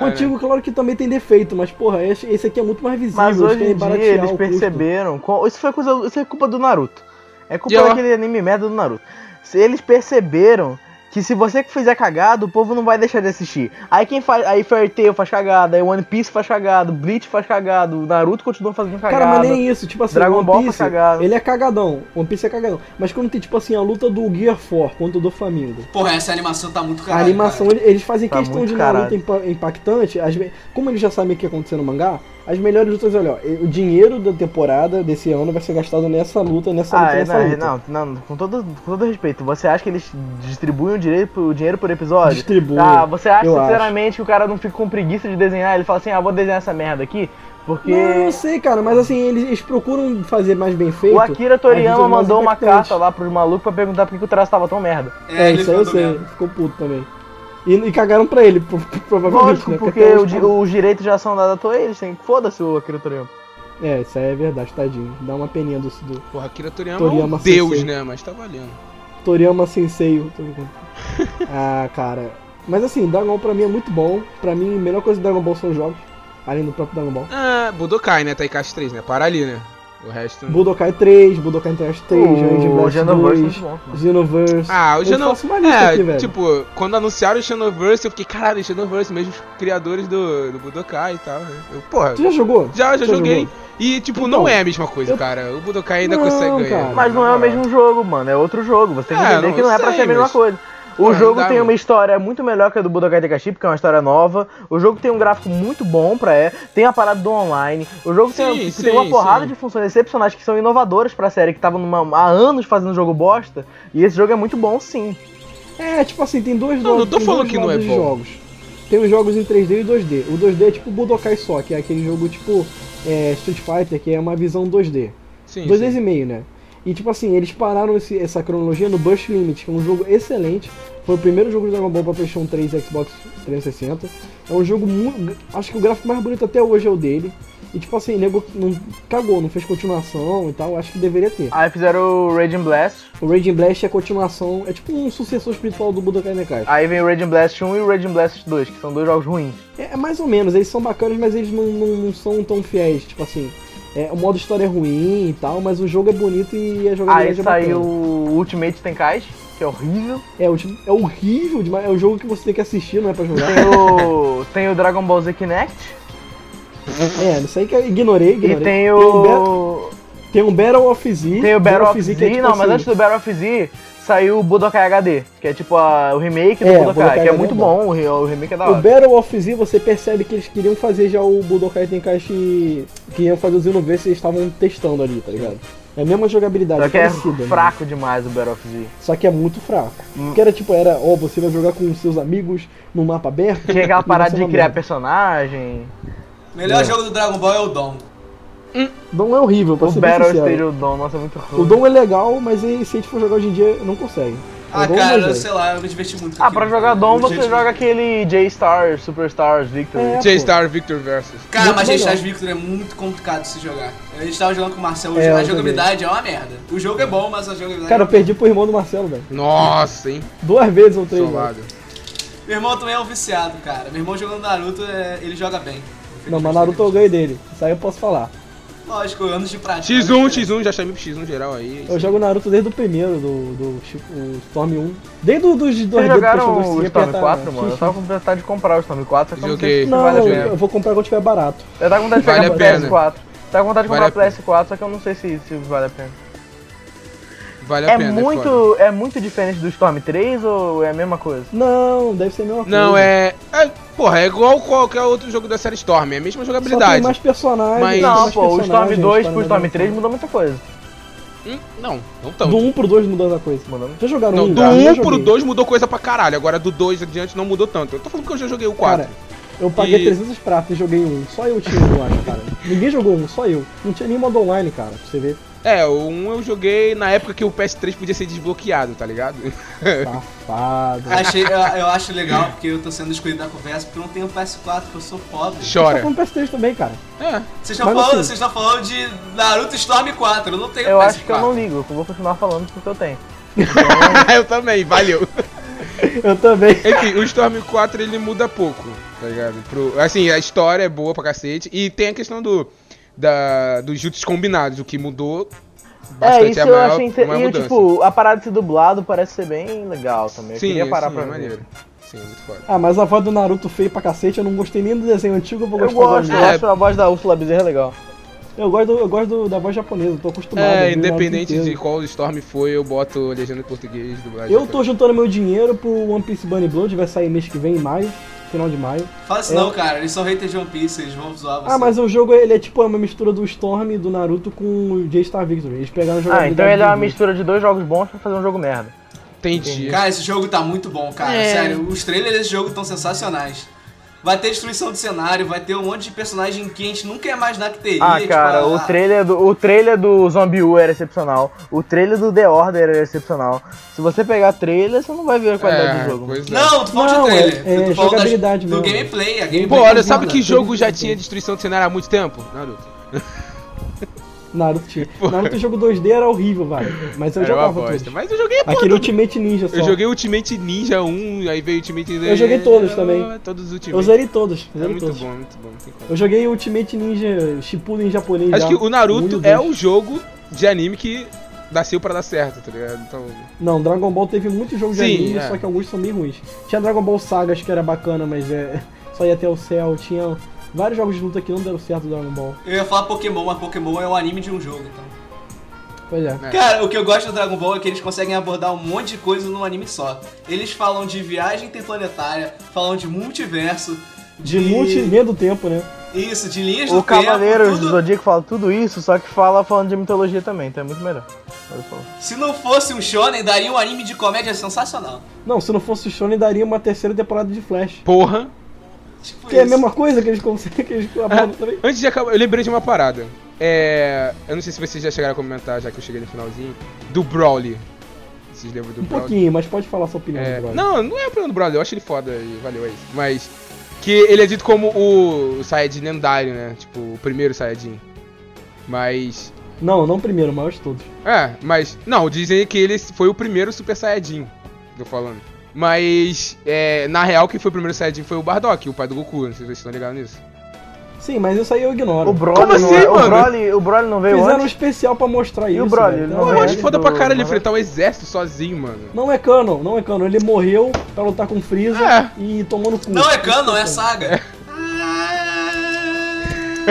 O antigo, claro que também tem defeito, mas, porra, esse, esse aqui é muito mais visível. Mas eles hoje em dia eles perceberam. Isso foi coisa. Isso é culpa do Naruto. É culpa E ó. daquele anime merda do Naruto. Se eles perceberam que se você que fizer cagada, o povo não vai deixar de assistir. Aí quem faz. Aí Fairy Tail faz cagada, aí One Piece faz cagada, Bleach faz cagada, o Naruto continua fazendo cagada. Cara, mas nem isso, tipo assim, Dragon One Ball Piece, foi cagado. ele é cagadão, One Piece é cagadão. Mas quando tem, tipo assim, a luta do Gear 4 contra o do Flamingo, Porra, essa animação tá muito a caralho, animação, cara. ele- eles fazem Tá questão de uma luta impactante, as como eles já sabem o que ia acontecer no mangá, as melhores lutas, olha, ó, o dinheiro da temporada desse ano vai ser gastado nessa luta, nessa luta, Ah, é, nessa não, luta. não, não, com todo, com todo respeito, você acha que eles distribuem o, direito, o dinheiro por episódio? Distribui, Ah, você acha eu sinceramente que o cara não fica com preguiça de desenhar? Ele fala assim, ah, vou desenhar essa merda aqui, porque Não, eu sei, cara, mas assim, eles, eles procuram fazer mais bem feito. o Akira Toriyama mandou uma carta lá pros malucos pra perguntar por que o traço tava tão merda. É, ele isso aí eu sei, mesmo. ficou puto também. E, e cagaram pra ele, pro- provavelmente, Lógico, né? porque até o os- di- os direitos já são dados a Toei, eles têm que foda-se o Akira Toriyama. É, isso aí é verdade, tadinho. Dá uma peninha do, do Porra, Akira Toriyama, Toriyama é um deus, né? Mas tá valendo. Toriyama Sensei. eu tô. <laughs> Ah, cara. Mas assim, Dragon Ball pra mim é muito bom. Pra mim, a melhor coisa do Dragon Ball são os jogos. Além do próprio Dragon Ball. Ah, Budokai, né? Taikashi 3, né? Para ali, né? O resto. Budokai 3, Budokai Interest 3, Ranging O Xenoverse é 2, muito bom. Xenoverse. Ah, o Eu Xeno... faço uma lista É, aqui, velho. tipo, quando anunciaram o Xenoverse, eu fiquei, caralho, Xenoverse, mesmo os criadores do, do Budokai e tal. né? Eu, porra, Tu já jogou? já, já Já joguei. jogou? E, tipo, Então, não é a mesma coisa, eu- cara. O Budokai ainda Não, consegue ganhar. cara. Mas não é o mesmo jogo, mano. É outro jogo. Você tem que É, entender não que não é pra sei, ser a mesma mas- coisa. O não jogo tem uma história muito melhor que a do Budokai Tenkaichi, porque é uma história nova. O jogo tem um gráfico muito bom pra é. Tem a parada do online. O jogo tem, Sim, tem uma sim, porrada sim. de funções excepcionais que são inovadoras pra série, que tava numa- há anos fazendo jogo bosta. E esse jogo é muito bom, sim. É, tipo assim, tem dois Não, jogos. não tô falando dois que não é bom. jogos. Tem os jogos em 3D e 2D. O 2D é tipo Budokai só, que é aquele jogo tipo é, Street Fighter, que é uma visão 2D. Sim, Dois sim. vezes e meio, né? E tipo assim, eles pararam esse- essa cronologia no Burst Limit, que é um jogo excelente. Foi o primeiro jogo de Dragon Ball pra PlayStation 3 e Xbox 360. É um jogo muito. Acho que o gráfico mais bonito até hoje é o dele. E tipo assim, nego não cagou, não fez continuação e tal. Acho que deveria ter. Aí fizeram o Raging Blast. O Raging Blast é a continuação, é tipo um sucessor espiritual do Budokai Tenkaichi. Aí vem o Raging Blast 1 e o Raging Blast 2, que são dois jogos ruins. É, é mais ou menos, eles são bacanas, mas eles não, não, não são tão fiéis. Tipo assim, é, o modo história é ruim e tal, mas o jogo é bonito e a Aí jogabilidade é saiu o Ultimate Tenkaichi, que é horrível. É, o é horrível demais, é um jogo que você tem que assistir, não é pra jogar. Tem o, tem o Dragon Ball Z Kinect. é, isso aí que eu ignorei, ignorei. E tem o. tem um Battle of Z. Tem o Battle of Z. que é tipo não, mas assim, antes do Battle of Z saiu o Budokai HD, que é tipo a- o remake do É, Budokai, Budokai que é muito é bom, o, re- o remake é da O hora. Battle of Z você percebe que eles queriam fazer já o Budokai Tenkaichi. Que iam fazer o Xenoverse e eles estavam testando ali, tá ligado? É a mesma jogabilidade, Só que é parecida, né? fraco demais o Battle of Z. Só que é muito fraco. Hum. Porque era tipo, era, ó, você vai jogar com seus amigos num mapa aberto. Tinha aquela <laughs> parada de criar merda. personagem. Melhor É. jogo do Dragon Ball é o Dom. Dom é horrível, pra O ser bem Battle sincero. Stage Dom, nossa, é muito ruim. O Dom é legal, mas ele- se a gente for jogar hoje em dia, não consegue. Ah, o Dom é cara, sei lá, eu me diverti muito com Ah, aquilo, pra jogar. Dom você diverti joga aquele J-Stars, Superstars, Victory. É. J-Star Victor Versus. Cara, Muito mas. G-Stars Victor é muito complicado de se jogar. A gente tava jogando com o Marcelo, É, eu a jogabilidade é uma merda. O jogo é bom, mas a jogabilidade Cara, é eu perdi pro irmão do Marcelo, velho. Nossa, hein? Duas vezes ou três. Solado. Meu irmão também é um viciado, cara. Meu irmão jogando Naruto, é- ele joga bem. Não, mas Naruto eu ganhei dele. Isso aí eu posso falar. Lógico, anos de prática. X1, X1, já chamei pro X1 geral aí. Eu jogo Naruto desde o primeiro, do, do Chi- o Storm 1. Desde o dos dois Vocês jogaram o Storm apertar 4, mano? Eu tava com vontade de comprar o Storm 4, só que eu não vale a eu, pena. eu vou comprar quando tiver barato. Eu tava com vontade de pegar pena. PS4. Tava com vontade de comprar pro PS4, só que eu não sei se, se vale a pena. Vale a É pena. foda. muito, é muito diferente do Storm 3 ou é a mesma coisa? Não, deve ser a mesma coisa. Não, é, é. Porra, é igual qualquer outro jogo da série Storm, é a mesma Só tem jogabilidade. mais personagens. Mas- Não, mais pô, o Storm personagens, 2 história pro Storm mais 3 mudou muita coisa. Hum, não, não Do tanto. 1 pro 2 mudou essa coisa. Mudou muito. Já jogaram Não, um? do Ah, eu 1 já pro joguei. 2 mudou coisa pra caralho, agora do 2 adiante não mudou tanto. Eu tô falando que eu já joguei o 4. Cara, eu paguei E- 300 pratas e joguei um. Só eu tinha, eu acho, cara. Ninguém jogou um, só eu. Não tinha nem modo online, cara, pra você ver. É, o 1 eu joguei na época que o PS3 podia ser desbloqueado, tá ligado? Safado. Achei, eu, eu acho legal, porque eu tô sendo excluído da conversa, porque eu não tenho PS4, porque eu sou pobre. Você tá Chora. falando PS3 também, cara. É. Vocês estão falando, assim- vocês falando de Naruto Storm 4, eu não tenho Eu PS4. acho que eu não ligo, eu vou continuar falando porque eu tenho. <laughs> eu também, valeu. <laughs> Eu também. Enfim, o Storm 4 ele muda pouco, tá ligado? Pro, assim, a história é boa pra cacete. E tem a questão do. Da, dos jutsus combinados, o que mudou É, bastante. isso a eu maior, acho inter... maior E mudança. tipo, a parada de ser dublado parece ser bem legal também. Eu sim, queria parar sim, pra é ver. maneiro. Sim, muito foda. Ah, mas a voz do Naruto feio pra cacete, eu não gostei nem do desenho antigo, eu vou Eu gostar agora gosto, eu É. acho a voz da Úrsula Bezerra legal. Eu gosto, eu gosto do- da voz japonesa, eu tô acostumado. eu É, independente de qual Storm foi, eu boto legenda em português, dublagem. Eu tô juntando meu dinheiro pro One Piece Bunny Blood, vai sair mês que vem, em maio, final de maio. Fala isso É. não, cara, eles são haters de One Piece, eles vão zoar você. Ah, mas o jogo ele é tipo uma mistura do Storm e do Naruto com o J-Star Victory. Eles pegaram a Ah, jogabilidade então ele é uma mistura de dois jogos bons pra fazer um jogo merda. Entendi. Cara, esse jogo tá muito bom, cara. É. Sério, os trailers desse jogo estão sensacionais. Vai ter destruição de cenário, vai ter um monte de personagem que a gente nunca ia imaginar que teria. Ah, tipo, cara, a- o trailer do, o trailer do Zombie U era excepcional. O trailer do The Order era excepcional. Se você pegar trailer, você não vai ver a qualidade É, do jogo. pois é. Não, falando Não, de trailer. é- é jogabilidade do mesmo. gameplay. A Pô, gameplay olha, tá sabe que jogo já tinha destruição de cenário há muito tempo? Naruto. Naruto tinha. Naruto jogo 2D era horrível, velho. Mas eu Era uma jogava bosta. todos. Mas eu joguei. Aquele. Ultimate Ninja só. Eu joguei Ultimate Ninja 1, aí veio Ultimate Ninja. Eu joguei todos também. Todos os Ultimate. Eu zerei todos. É Zerei muito todos. bom, muito bom. Eu joguei Ultimate Ninja Shippuden em japonês Acho já. que o Naruto é o jogo de anime que nasceu pra dar certo, tá ligado? Então. Não, Dragon Ball teve muitos jogos de anime, é. só que alguns são bem ruins. Tinha Dragon Ball Sagas que era bacana, mas é <laughs> só ia até o céu. Tinha vários jogos de luta que não deram certo do Dragon Ball. Eu ia falar Pokémon, mas Pokémon é um anime de um jogo, então. Pois é. É. Cara, o que eu gosto do Dragon Ball é que eles conseguem abordar um monte de coisa num anime só. Eles falam de viagem interplanetária, falam de multiverso, De multi linha do tempo, né? Isso, de linhas O do Cavaleiro tempo, do tudo. Zodíaco fala tudo isso, só que fala falando de mitologia também, então é muito melhor. Se não fosse um shonen, daria um anime de comédia sensacional. Não, se não fosse o Shonen, daria uma terceira temporada de Flash. Porra. Tipo Que é a isso. mesma coisa que eles conseguem, que eles abordam também. Antes de acabar, eu lembrei de uma parada. É. Eu não sei se vocês já chegaram a comentar, já que eu cheguei no finalzinho. Do Brawly. Vocês lembram do Um Brawly? pouquinho, mas pode falar sua opinião, É, brother. não, não é o problema do Brawler, eu acho ele foda e valeu, é isso. Mas. Que ele é dito como o, o Saiyajin lendário, né? Tipo, o primeiro Saiyajin. Mas. Não, não primeiro, o maior de todos. É, mas. Não, dizem que ele foi o primeiro Super Saiyajin. Tô falando. Mas. É, na real, quem foi o primeiro Saiyajin foi o Bardock, o pai do Goku. Não sei se vocês estão ligados nisso. Sim, mas isso aí eu ignoro. O Broly, Como não assim, é- o mano? Broly, o Broly não veio Fizeram um antes? especial pra mostrar E isso. o Broly, velho. ele Não, não Eu é, acho foda do- pra caralho ele enfrentar um exército sozinho, mano. não é canon, não é canon. Ele morreu pra lutar com o Freeza É. e tomou no cu. Não é canon, é saga. Ah,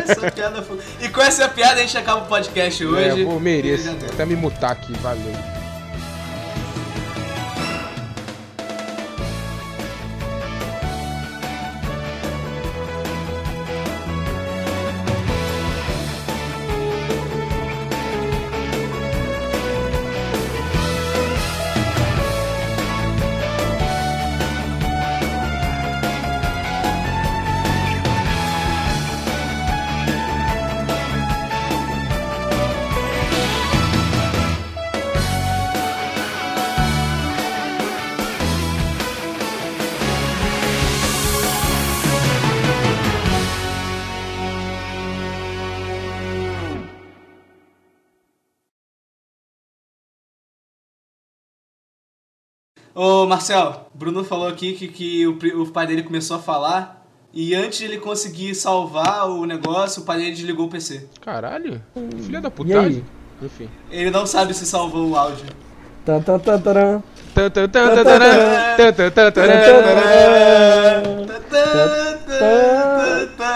essa piada foi... E com essa piada a gente acaba o podcast hoje. É, vou mereço. Vou até me mutar aqui, valeu. Ô, Marcel, Bruno falou aqui que, que o, o pai dele começou a falar e antes de ele conseguir salvar o negócio, o pai dele desligou o PC. Caralho. Filha da E puta. aí? Enfim. Ele não sabe se salvou o áudio. Tá, tá, tá, taran. Tan, tan, tan, tan, taran. Tan, tan, tan, taran.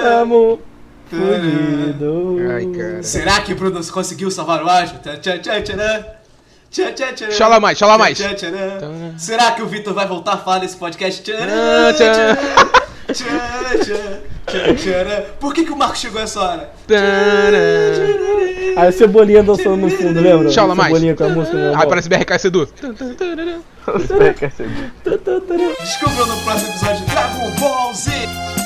Tamo fudido. Ai, cara. Será que o Bruno conseguiu salvar o áudio? Tchan, tchan, tchan, tcharam. Tchan, tchan, tcharam. Chala mais, chala mais. Será que o Vitor vai voltar a falar nesse podcast? Por que, que o Marco chegou essa hora? Aí o Cebolinha dançando no fundo, lembra? Chala mais. Cebolinha com a música. Aí parece BRK Sedu. Descubra no próximo episódio de Dragon Ball Z.